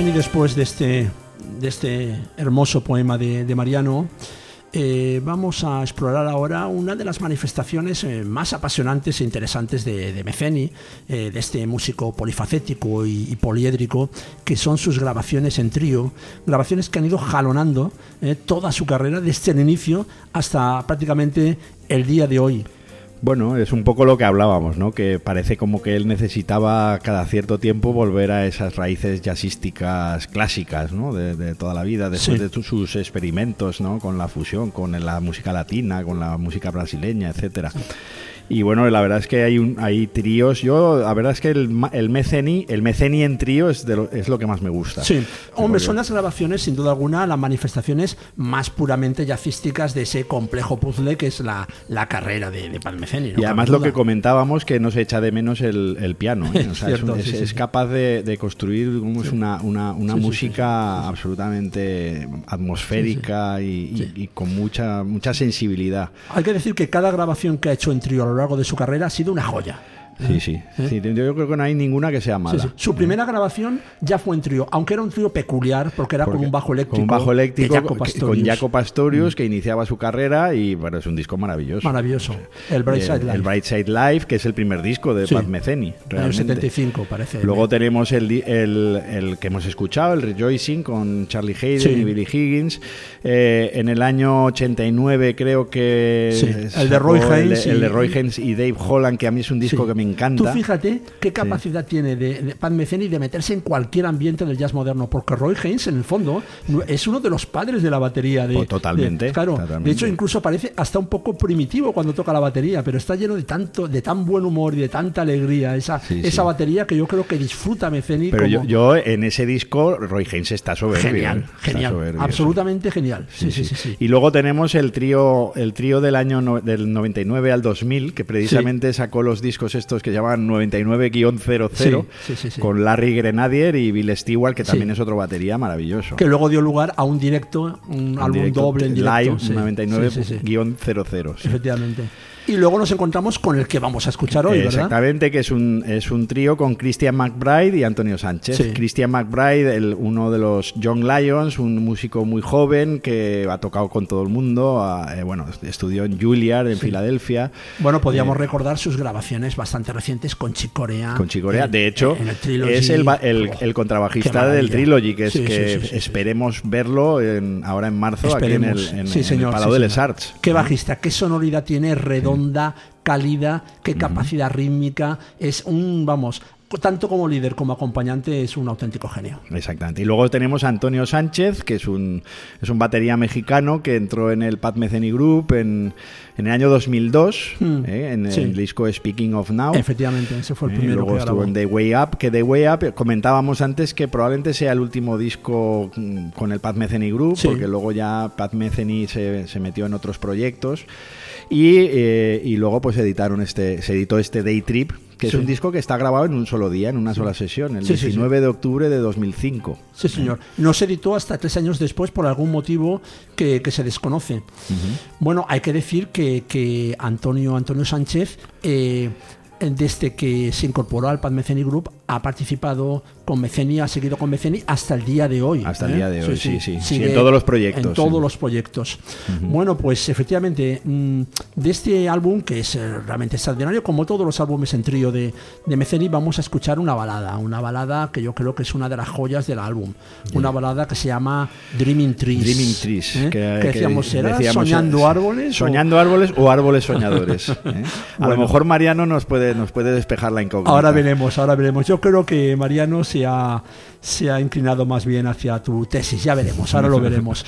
Y después de este, de este hermoso poema de, Mariano, eh, vamos a explorar ahora una de las manifestaciones eh, más apasionantes e interesantes de, de Meceni, eh, de este músico polifacético y, poliédrico, que son sus grabaciones en trío, grabaciones que han ido jalonando toda su carrera desde el inicio hasta prácticamente el día de hoy. Bueno, es un poco lo que hablábamos, ¿no? Que parece como que él necesitaba cada cierto tiempo volver a esas raíces jazzísticas clásicas, ¿no? De, de toda la vida, después sí. de sus experimentos, ¿no? Con la fusión, con la música latina, con la música brasileña, etcétera. Sí. Y bueno, la verdad es que hay, un, hay tríos. Yo, la verdad es que el, el Meceni, el Meceni en trío es, de lo, es lo que más me gusta. Sí, hombre, son las grabaciones, sin duda alguna, las manifestaciones más puramente jazzísticas de ese complejo puzzle que es la, la carrera de, de Pat Meceni. ¿no? Y además lo que comentábamos, que no se echa de menos el, el piano. ¿eh? (laughs) O sea, Cierto, es, un, sí, es, sí. capaz de, de construir una, una, una música absolutamente atmosférica y, y, y, con mucha, mucha sensibilidad. Hay que decir que cada grabación que ha hecho en trío lo largo de su carrera ha sido una joya. Sí, sí, ¿Eh? sí. Yo creo que no hay ninguna que sea mala. Sí, sí. Su primera grabación ya fue en trío, aunque era un trío peculiar porque era porque con un bajo eléctrico. Con un bajo eléctrico Jaco con Jaco Pastorius, mm. que iniciaba su carrera y bueno, es un disco maravilloso. Maravilloso. El Brightside Live. El Brightside Live, que es el primer disco de. Pat Metheny. En el 75, parece. Luego tenemos el, el, el, que hemos escuchado, el Rejoicing, con Charlie Hayden y Billy Higgins. Eh, en el año 89 creo que... El de Roy Haynes. El, el, de Roy Haynes y Dave Holland, que a mí es un disco que me encanta. Tú fíjate qué capacidad sí. tiene de, de Pat Metheny de meterse en cualquier ambiente del jazz moderno, porque Roy Haynes, en el fondo, es uno de los padres de la batería. De, oh, totalmente, de, claro, totalmente. de hecho, incluso parece hasta un poco primitivo cuando toca la batería, pero está lleno de tanto, de tan buen humor y de tanta alegría esa, sí, esa sí. batería que yo creo que disfruta Metheny. Pero como... yo, yo, en ese disco, Roy Haynes está soberbio. Genial, ¿eh? genial, soberbio, absolutamente genial. Sí, sí, sí, Y luego tenemos el trío, el trío del año no, del 99 al 2000, que precisamente sacó los discos estos que llaman 99 00 sí, sí, sí, con Larry Grenadier y Bill Stewart, que también es otro batería maravilloso. Que luego dio lugar a un directo, un, un álbum directo, doble en directo. Live 99-00. Efectivamente. Y luego nos encontramos con el que vamos a escuchar hoy, ¿verdad? Exactamente, que es un, es un trío con Christian McBride y Antonio Sánchez. Sí. Christian McBride, el, uno de los Young Lions, un músico muy joven que ha tocado con todo el mundo. Eh, bueno, estudió en Juilliard, en sí. Filadelfia. Bueno, podríamos eh, recordar sus grabaciones bastante recientes con Chicorea. Con Chicorea, de hecho, en el es el, el, el contrabajista del Trilogy, que es sí, que esperemos verlo en, ahora en marzo esperemos. aquí en el, en, en Palau de les Arts. Qué bajista, qué sonoridad tiene, redondo onda, cálida, qué capacidad uh -huh. rítmica, es un, vamos, tanto como líder como acompañante es un auténtico genio. Exactamente. Y luego tenemos a Antonio Sánchez, que es un, es un batería mexicano que entró en el Pat Metheny Group en, en el año 2002, mm. eh, en sí. el disco Speaking of Now. Efectivamente, ese fue el primero. Eh, luego que estuvo en The Way Up, que The Way Up comentábamos antes que probablemente sea el último disco mm, con el Pat Metheny Group, sí. porque luego ya Pat Metheny se, se metió en otros proyectos. Y, eh, y, luego pues editaron este, se editó este Day Trip, que sí. es un disco que está grabado en un solo día, en una sola sesión, el sí, 19 de octubre de 2005. Sí, señor. No se editó hasta tres años después por algún motivo que, que se desconoce. Uh -huh. Bueno, hay que decir que, que Antonio, Antonio Sánchez... Eh, desde que se incorporó al Pat Metheny Group ha participado con Meceni, ha seguido con Meceni hasta el día de hoy. Hasta el ¿eh? día de hoy, sí, sí. sí. sí en todos los proyectos. En todos los proyectos. Uh -huh. Bueno, pues efectivamente, mm, de este álbum, que es eh, realmente extraordinario, como todos los álbumes en trío de, de Meceni, vamos a escuchar una balada. Una balada que yo creo que es una de las joyas del álbum. Yeah. Una balada que se llama Dreaming Trees. Dreaming Trees. ¿eh? Que, que, decíamos, ¿era decíamos, soñando árboles? Soñando o... árboles o árboles soñadores. (laughs) ¿eh? A bueno. lo mejor Mariano nos puede, nos puede despejar la incógnita. Ahora veremos, ahora veremos. Yo creo que Mariano se ha, se ha inclinado más bien hacia tu tesis. Ya veremos, ahora lo veremos.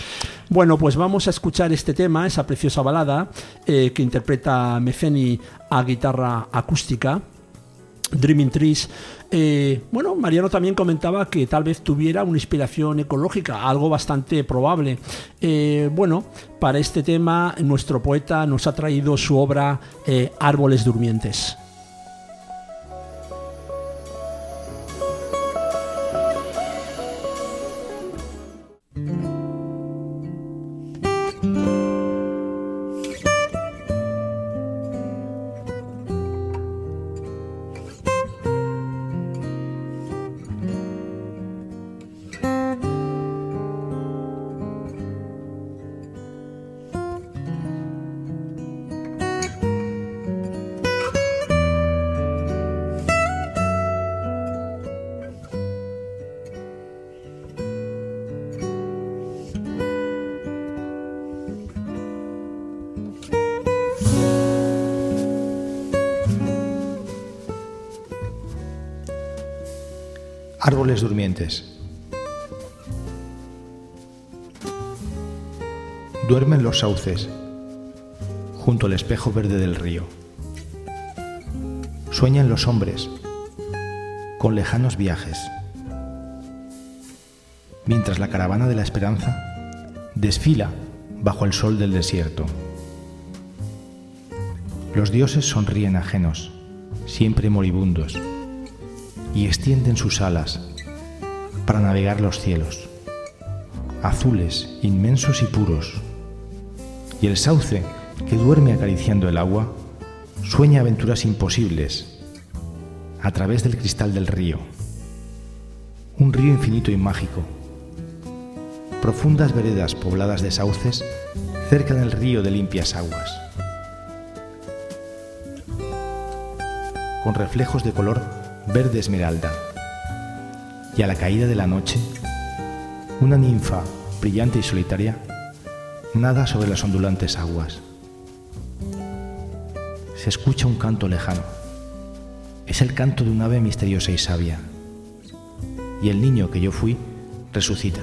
Bueno, pues vamos a escuchar este tema, esa preciosa balada eh, que interpreta Meceni a guitarra acústica. Dreaming Trees. Eh, bueno, Mariano también comentaba que tal vez tuviera una inspiración ecológica, algo bastante probable. Eh, bueno, para este tema nuestro poeta nos ha traído su obra eh, Árboles Durmientes. Árboles durmientes. Duermen los sauces junto al espejo verde del río. Sueñan los hombres con lejanos viajes, mientras la caravana de la esperanza desfila bajo el sol del desierto. Los dioses sonríen ajenos, siempre moribundos, y extienden sus alas para navegar los cielos, azules, inmensos y puros. Y el sauce, que duerme acariciando el agua, sueña aventuras imposibles a través del cristal del río. Un río infinito y mágico. Profundas veredas pobladas de sauces cerca del río de limpias aguas. Con reflejos de color verde esmeralda. Y a la caída de la noche, una ninfa brillante y solitaria nada sobre las ondulantes aguas. Se escucha un canto lejano. Es el canto de un ave misteriosa y sabia. Y el niño que yo fui resucita.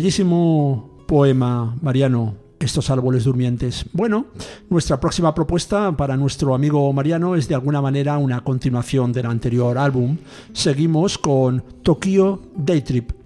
Bellísimo poema, Mariano, estos árboles durmientes. Bueno, nuestra próxima propuesta para nuestro amigo Mariano es de alguna manera una continuación del anterior álbum. Seguimos con Tokyo Day Trip.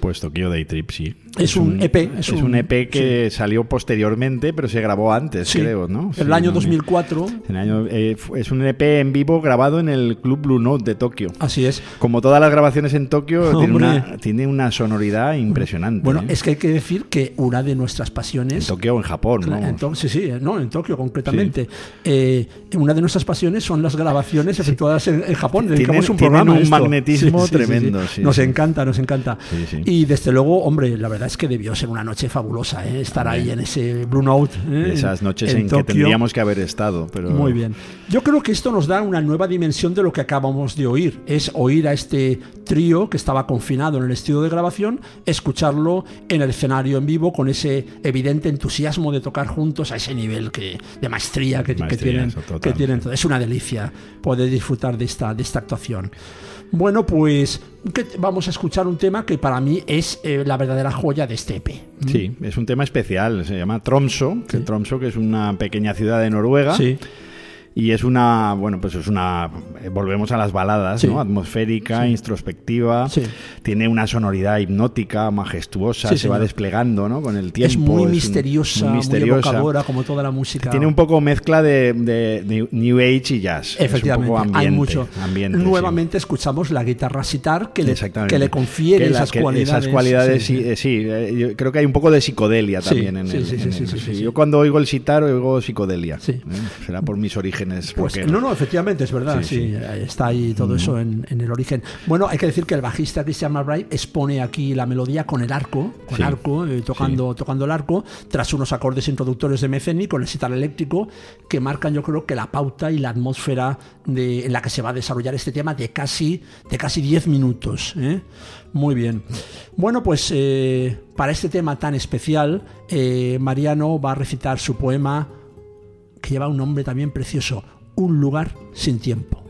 Pues Tokyo Day Trip, sí. Es, un, EP. Es, un, EP e que salió posteriormente, pero se grabó antes, creo, ¿no? En el año 2004. año, eh, es un EP en vivo grabado en el Club Blue Note de Tokio. Así es. Como todas las grabaciones en Tokio, (laughs) tiene una, tiene una, sonoridad impresionante. Bueno, ¿eh? es que hay que decir que una de nuestras pasiones. En Tokio o en Japón, ¿no? Entonces, sí, no, en Tokio concretamente. Eh, una de nuestras pasiones son las grabaciones efectuadas en, Japón. Tienen, un, programa un magnetismo tremendo. nos encanta, nos encanta. Y desde luego, hombre, la verdad es que debió ser una noche fabulosa, ¿eh? estar ahí en ese Blue Note. ¿eh? Esas noches en, que tendríamos que haber estado. Pero... Muy bien. Yo creo que esto nos da una nueva dimensión de lo que acabamos de oír. Es oír a este trío que estaba confinado en el estudio de grabación, escucharlo en el escenario en vivo con ese evidente entusiasmo de tocar juntos a ese nivel que, de maestría que, tienen, que tienen. Es una delicia poder disfrutar de esta, de esta actuación. Bueno, pues vamos a escuchar un tema que para mí es eh, la verdadera joya de este EP. Sí, es un tema especial, se llama Tromso, que Tromso que es una pequeña ciudad de Noruega. Sí y es una, bueno, pues es una, eh, volvemos a las baladas, ¿no? Atmosférica, introspectiva, tiene una sonoridad hipnótica, majestuosa, se va desplegando, ¿no? Con el tiempo. Es muy misteriosa, muy, misteriosa. evocadora, como toda la música. Tiene un poco mezcla de, de, New Age y jazz. Efectivamente, ambiente, hay mucho. Nuevamente escuchamos la guitarra sitar que le, que le confiere esas cualidades. Esas cualidades, sí, sí, eh, yo creo que hay un poco de psicodelia también en el, Yo cuando oigo el sitar oigo psicodelia. ¿eh? Será por mis orígenes pues, no, no, efectivamente, es verdad, sí, está ahí todo eso en, el origen. Bueno, hay que decir que el bajista Christian McBride expone aquí la melodía con el arco, con arco, eh, tocando, tocando el arco, tras unos acordes introductores de Meceni con el sitar eléctrico, que marcan yo creo que la pauta y la atmósfera de, en la que se va a desarrollar este tema de casi de casi 10 minutos. ¿eh? Muy bien. Bueno, pues eh, para este tema tan especial, Mariano va a recitar su poema que lleva un nombre también precioso, Un lugar sin tiempo.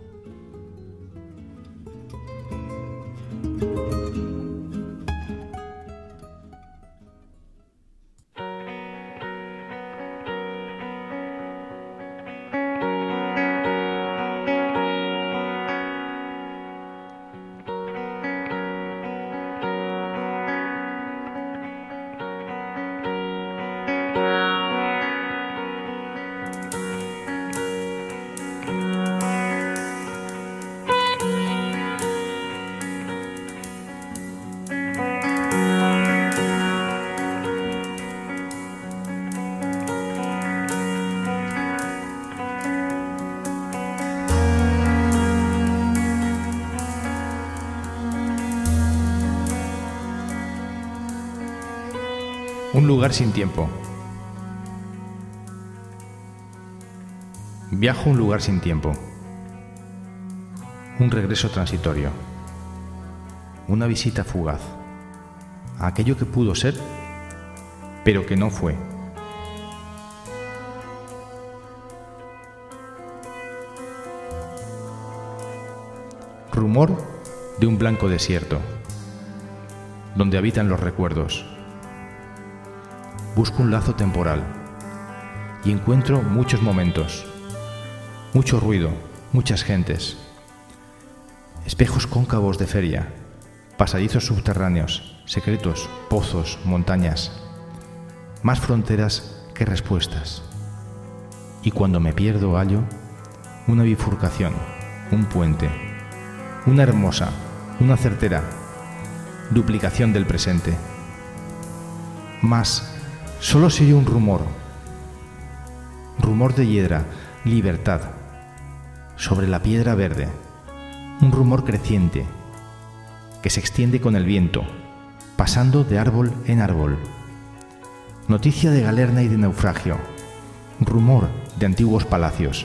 Lugar sin tiempo. Viajo a un lugar sin tiempo. Un regreso transitorio. Una visita fugaz. A aquello que pudo ser, pero que no fue. Rumor de un blanco desierto, donde habitan los recuerdos busco un lazo temporal y encuentro muchos momentos, mucho ruido, muchas gentes, espejos cóncavos de feria, pasadizos subterráneos, secretos, pozos, montañas, más fronteras que respuestas. Y cuando me pierdo hallo una bifurcación, un puente, una hermosa, una certera duplicación del presente. Más Solo se un rumor, rumor de hiedra, libertad, sobre la piedra verde, un rumor creciente que se extiende con el viento, pasando de árbol en árbol. Noticia de galerna y de naufragio, rumor de antiguos palacios,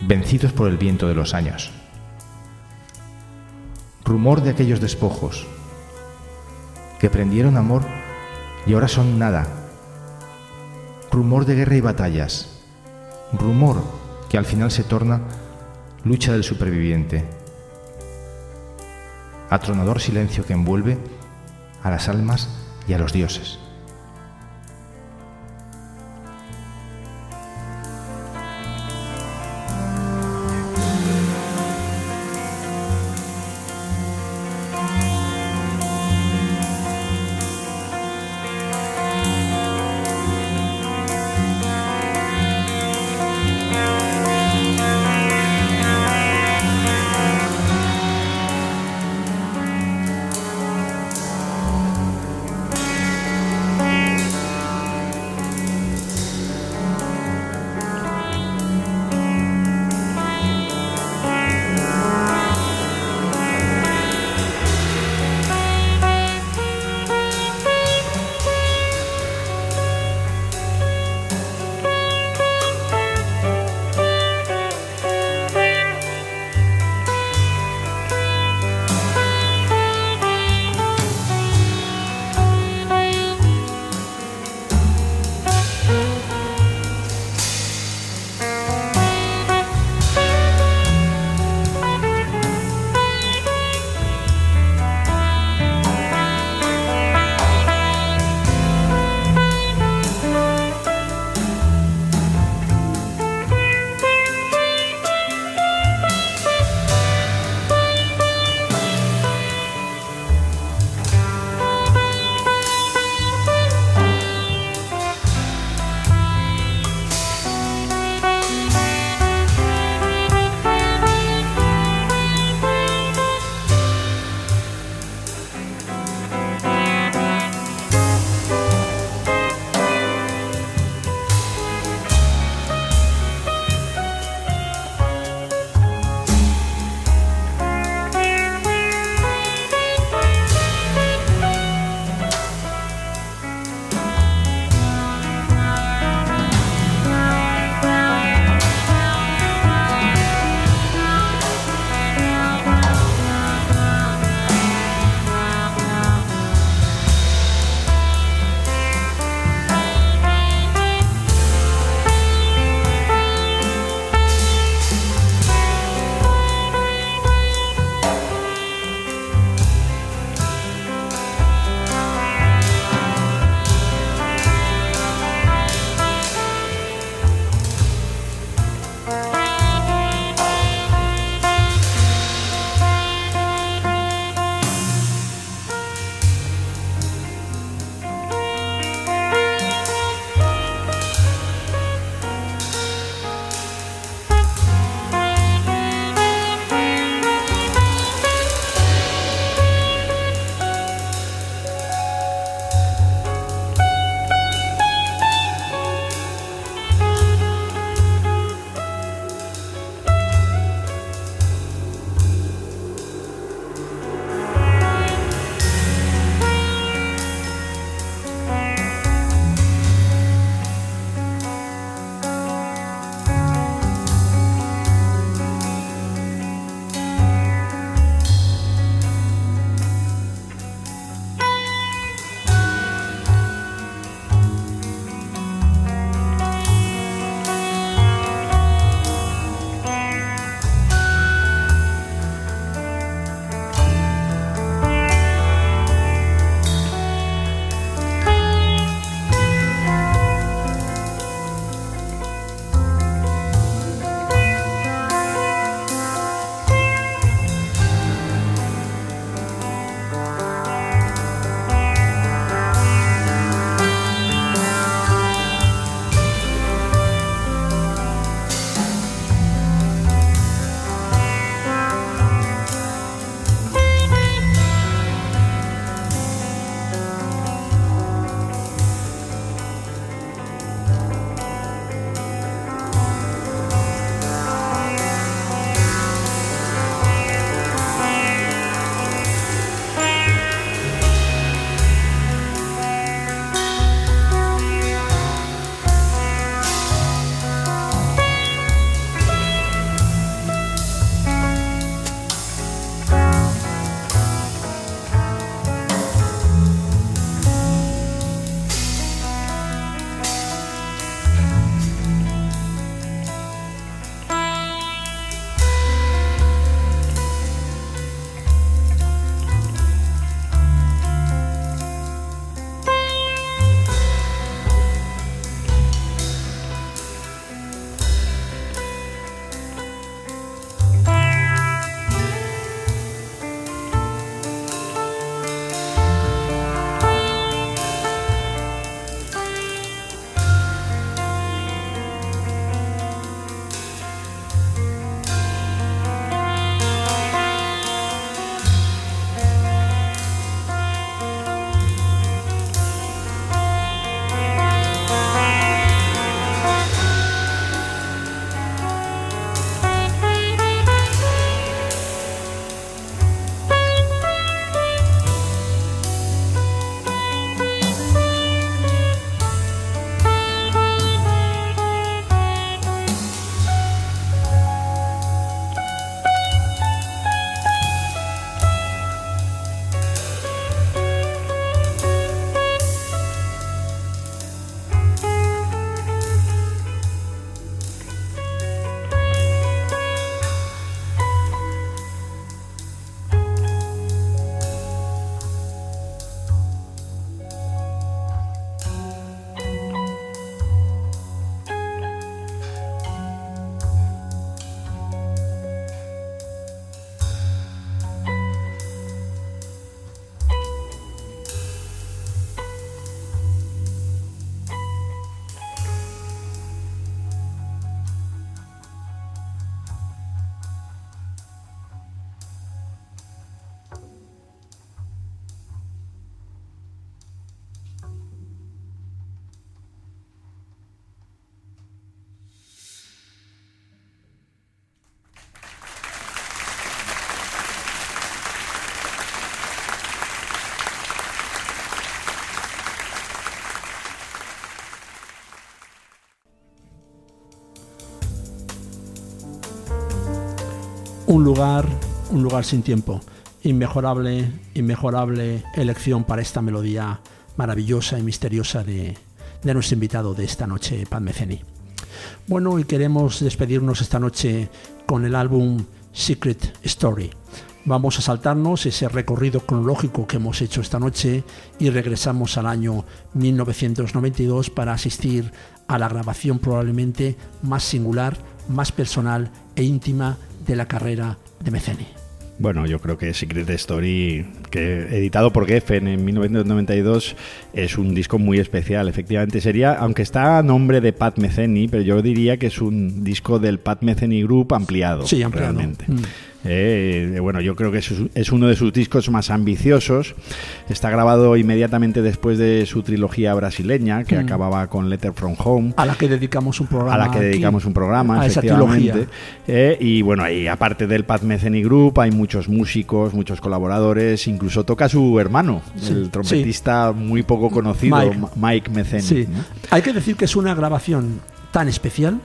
vencidos por el viento de los años. Rumor de aquellos despojos que prendieron amor y ahora son nada rumor de guerra y batallas, rumor que al final se torna lucha del superviviente, atronador silencio que envuelve a las almas y a los dioses. Un lugar, un lugar sin tiempo. Inmejorable, inmejorable elección para esta melodía maravillosa y misteriosa de, de nuestro invitado de esta noche, Pat Meceni. Bueno, y queremos despedirnos esta noche con el álbum Secret Story. Vamos a saltarnos ese recorrido cronológico que hemos hecho esta noche y regresamos al año 1992 para asistir a la grabación probablemente más singular, más personal e íntima de la carrera de Meceni. Bueno, yo creo que Secret Story, que editado por Geffen en 1992, es un disco muy especial. Efectivamente, sería, aunque está a nombre de Pat Metheny, pero yo diría que es un disco del Pat Metheny Group ampliado. Sí, ampliado. Realmente. Mm. Eh, bueno, yo creo que es, uno de sus discos más ambiciosos. Está grabado inmediatamente después de su trilogía brasileña, que mm. acababa con Letter from Home. A la que dedicamos un programa. A la que dedicamos un programa, efectivamente. Eh, y bueno, ahí aparte del Pat Metheny Group, hay muchos músicos, muchos colaboradores. Incluso toca su hermano, el trompetista muy poco conocido, Mike, Metheny. Hay que decir que es una grabación tan especial,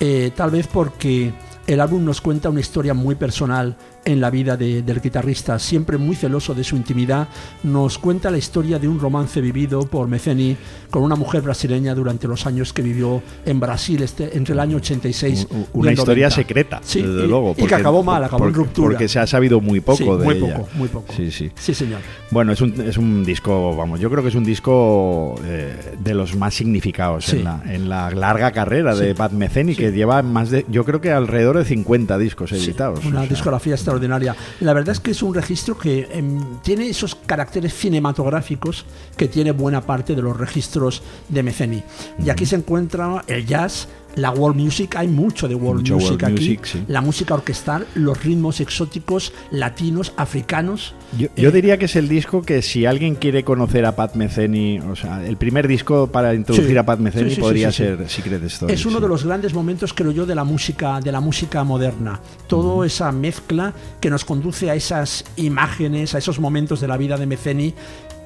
eh, tal vez porque el álbum nos cuenta una historia muy personal en la vida del guitarrista, siempre muy celoso de su intimidad, nos cuenta la historia de un romance vivido por Meceni con una mujer brasileña durante los años que vivió en Brasil este, entre el año 86 Una historia secreta, desde y, luego. y que acabó mal, acabó en ruptura. Porque se ha sabido muy poco de muy ella. poco, muy poco. Sí, sí. Sí, señor. Bueno, es un, es un disco, vamos, yo creo que es un disco eh, de los más significados en, la, en, la, larga carrera de Pat Meceni, que lleva más de, yo creo que alrededor de 50 discos editados. Una discografía extraordinaria. La verdad es que es un registro que em, tiene esos caracteres cinematográficos que tiene buena parte de los registros de Meceni. Y aquí se encuentra el jazz, la world music, hay mucho de world music aquí, la música orquestal, los ritmos exóticos latinos, africanos. Yo, eh, diría que es el disco que si alguien quiere conocer a Pat Metheny, o sea, el primer disco para introducir a Pat Metheny podría ser Secret Story. Es uno de los grandes momentos, creo yo, de la música, de la música moderna. Toda esa mezcla que nos conduce a esas imágenes, a esos momentos de la vida de Metheny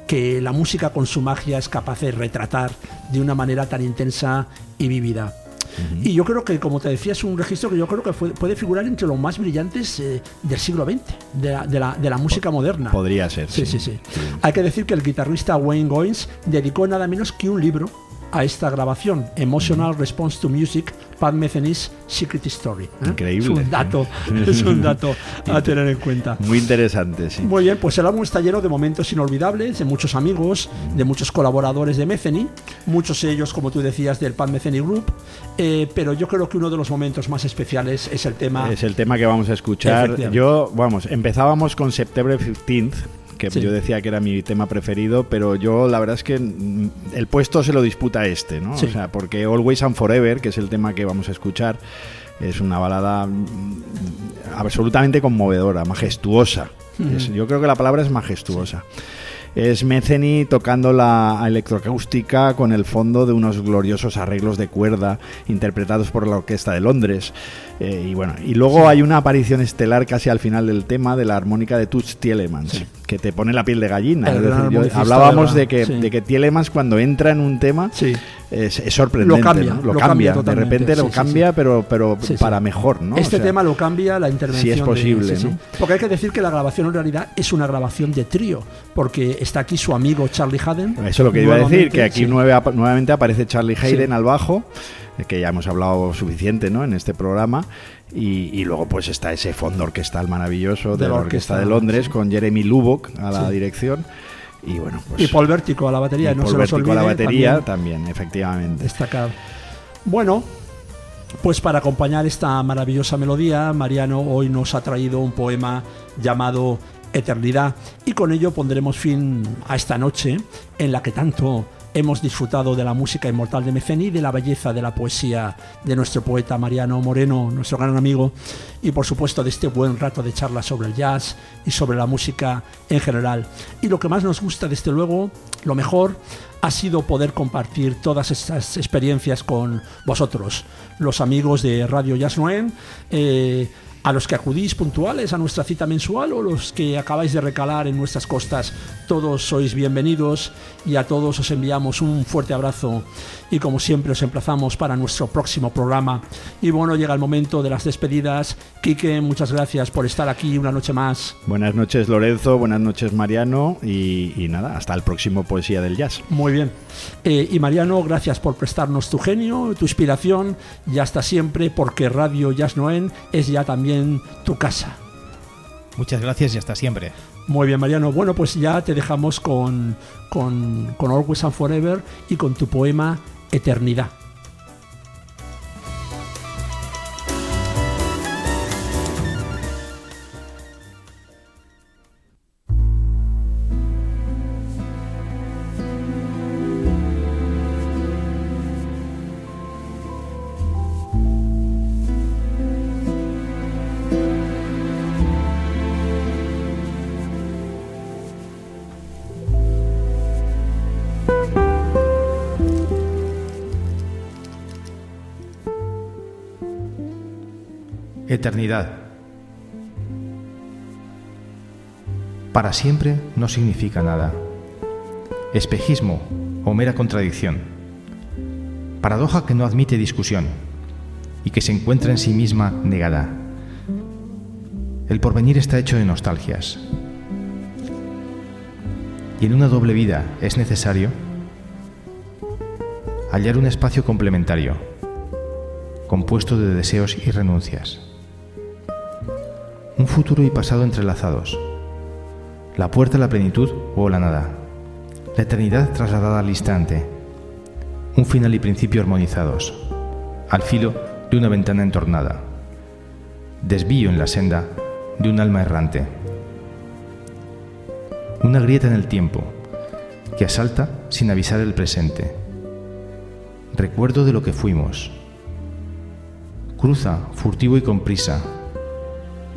que la música con su magia es capaz de retratar de una manera tan intensa y vívida. Y yo creo que, como te decía, es un registro que yo creo que puede figurar entre los más brillantes eh, del siglo XX, de la, de, la, de la, música moderna. Podría ser. Sí sí, sí, Hay que decir que el guitarrista Wayne Goins dedicó nada menos que un libro a esta grabación, Emotional Response to Music, Pat Metheny's Secret Story. ¿eh? Increíble. Es un dato, es un dato (laughs) a tener en cuenta. Muy interesante, sí. Muy bien, pues el álbum está lleno de momentos inolvidables, de muchos amigos, de muchos colaboradores de Metheny, muchos de ellos, como tú decías, del Pat Metheny Group, eh, pero yo creo que uno de los momentos más especiales es el tema... Es el tema que vamos a escuchar. Yo, vamos, empezábamos con September 15th, que yo decía que era mi tema preferido, pero yo la verdad es que mm, el puesto se lo disputa este, ¿no? O sea, porque Always and Forever, que es el tema que vamos a escuchar, es una balada mm, absolutamente conmovedora, majestuosa. yo creo que la palabra es majestuosa. Es Meceni tocando la electroacústica con el fondo de unos gloriosos arreglos de cuerda interpretados por la Orquesta de Londres. Eh, y bueno, y luego hay una aparición estelar casi al final del tema de la armónica de Toots Tielemans, que te pone la piel de gallina. hablábamos de, que, de que Tielemans cuando entra en un tema es, sorprendente. Lo cambia, lo, cambia. de repente lo cambia, pero, pero para mejor. ¿no? Este tema lo cambia la intervención. Si es posible. Porque hay que decir que la grabación en realidad es una grabación de trío, porque está aquí su amigo Charlie Hayden. Eso es lo que iba a decir, que aquí nuevamente aparece Charlie Hayden al bajo que ya hemos hablado suficiente ¿no? en este programa. Y, luego pues está ese fondo orquestal maravilloso de, la Orquesta, de Londres con Jeremy Lubbock a la dirección. Y bueno, pues, Y Paul Vértico a la batería, no Paul se a la batería también, efectivamente. Destacado. Bueno, pues para acompañar esta maravillosa melodía, Mariano hoy nos ha traído un poema llamado Eternidad y con ello pondremos fin a esta noche en la que tanto hemos disfrutado de la música inmortal de Meceni de la belleza de la poesía de nuestro poeta Mariano Moreno, nuestro gran amigo, y por supuesto de este buen rato de charla sobre el jazz y sobre la música en general. Y lo que más nos gusta, desde luego, lo mejor, ha sido poder compartir todas estas experiencias con vosotros, los amigos de Radio Jazz Noen. Eh, a los que acudís puntuales a nuestra cita mensual o los que acabáis de recalar en nuestras costas. Todos sois bienvenidos y a todos os enviamos un fuerte abrazo y como siempre os emplazamos para nuestro próximo programa. Y bueno, llega el momento de las despedidas. Quique, muchas gracias por estar aquí una noche más. Buenas noches Lorenzo, buenas noches Mariano y, nada, hasta el próximo Poesía del Jazz. Muy bien. Eh, y Mariano, gracias por prestarnos tu genio, tu inspiración y hasta siempre porque Radio Jazz Noen es ya también tu casa. Muchas gracias y hasta siempre. Muy bien, Mariano. Bueno, pues ya te dejamos con, con, con Always and Forever y con tu poema Eternidad. Eternidad. Para siempre no significa nada. Espejismo o mera contradicción. Paradoja que no admite discusión y que se encuentra en sí misma negada. El porvenir está hecho de nostalgias. Y en una doble vida es necesario hallar un espacio complementario, compuesto de deseos y renuncias un futuro y pasado entrelazados, la puerta a la plenitud o la nada, la eternidad trasladada al instante, un final y principio armonizados, al filo de una ventana entornada, desvío en la senda de un alma errante, una grieta en el tiempo que asalta sin avisar el presente, recuerdo de lo que fuimos, cruza furtivo y con prisa,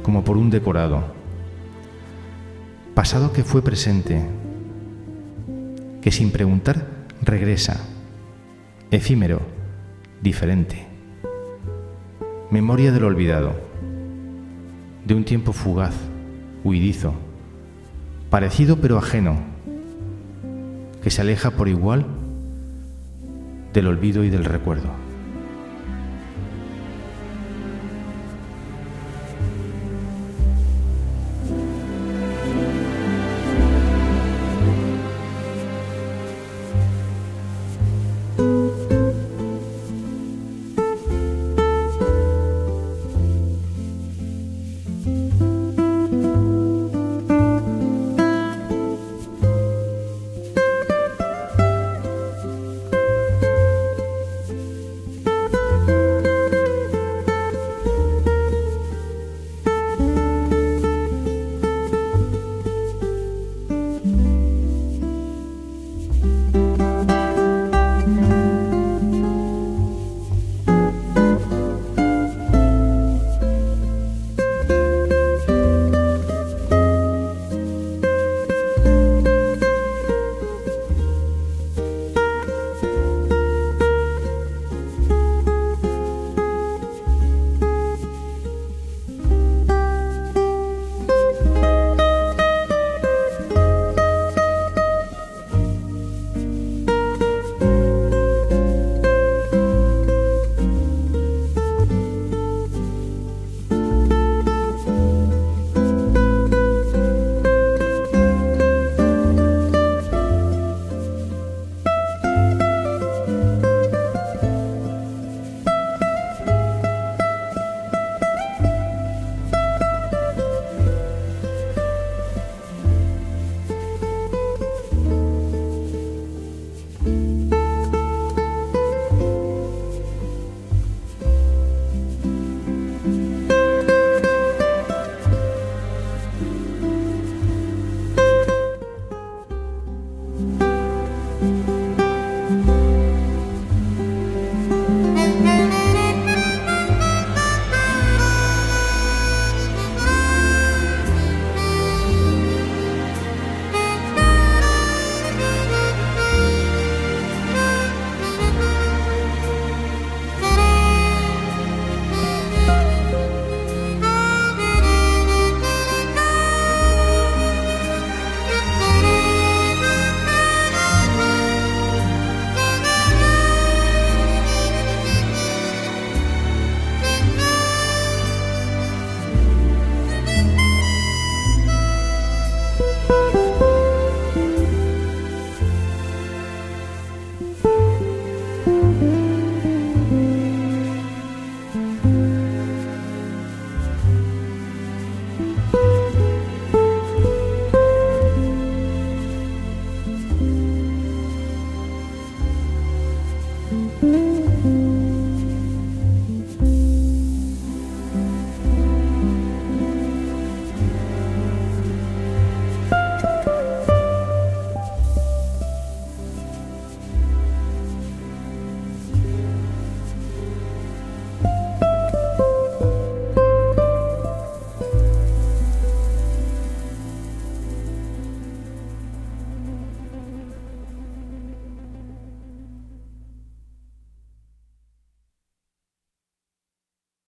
como por un decorado. Pasado que fue presente, que sin preguntar regresa, efímero, diferente. Memoria del olvidado, de un tiempo fugaz, huidizo, parecido pero ajeno, que se aleja por igual del olvido y del recuerdo.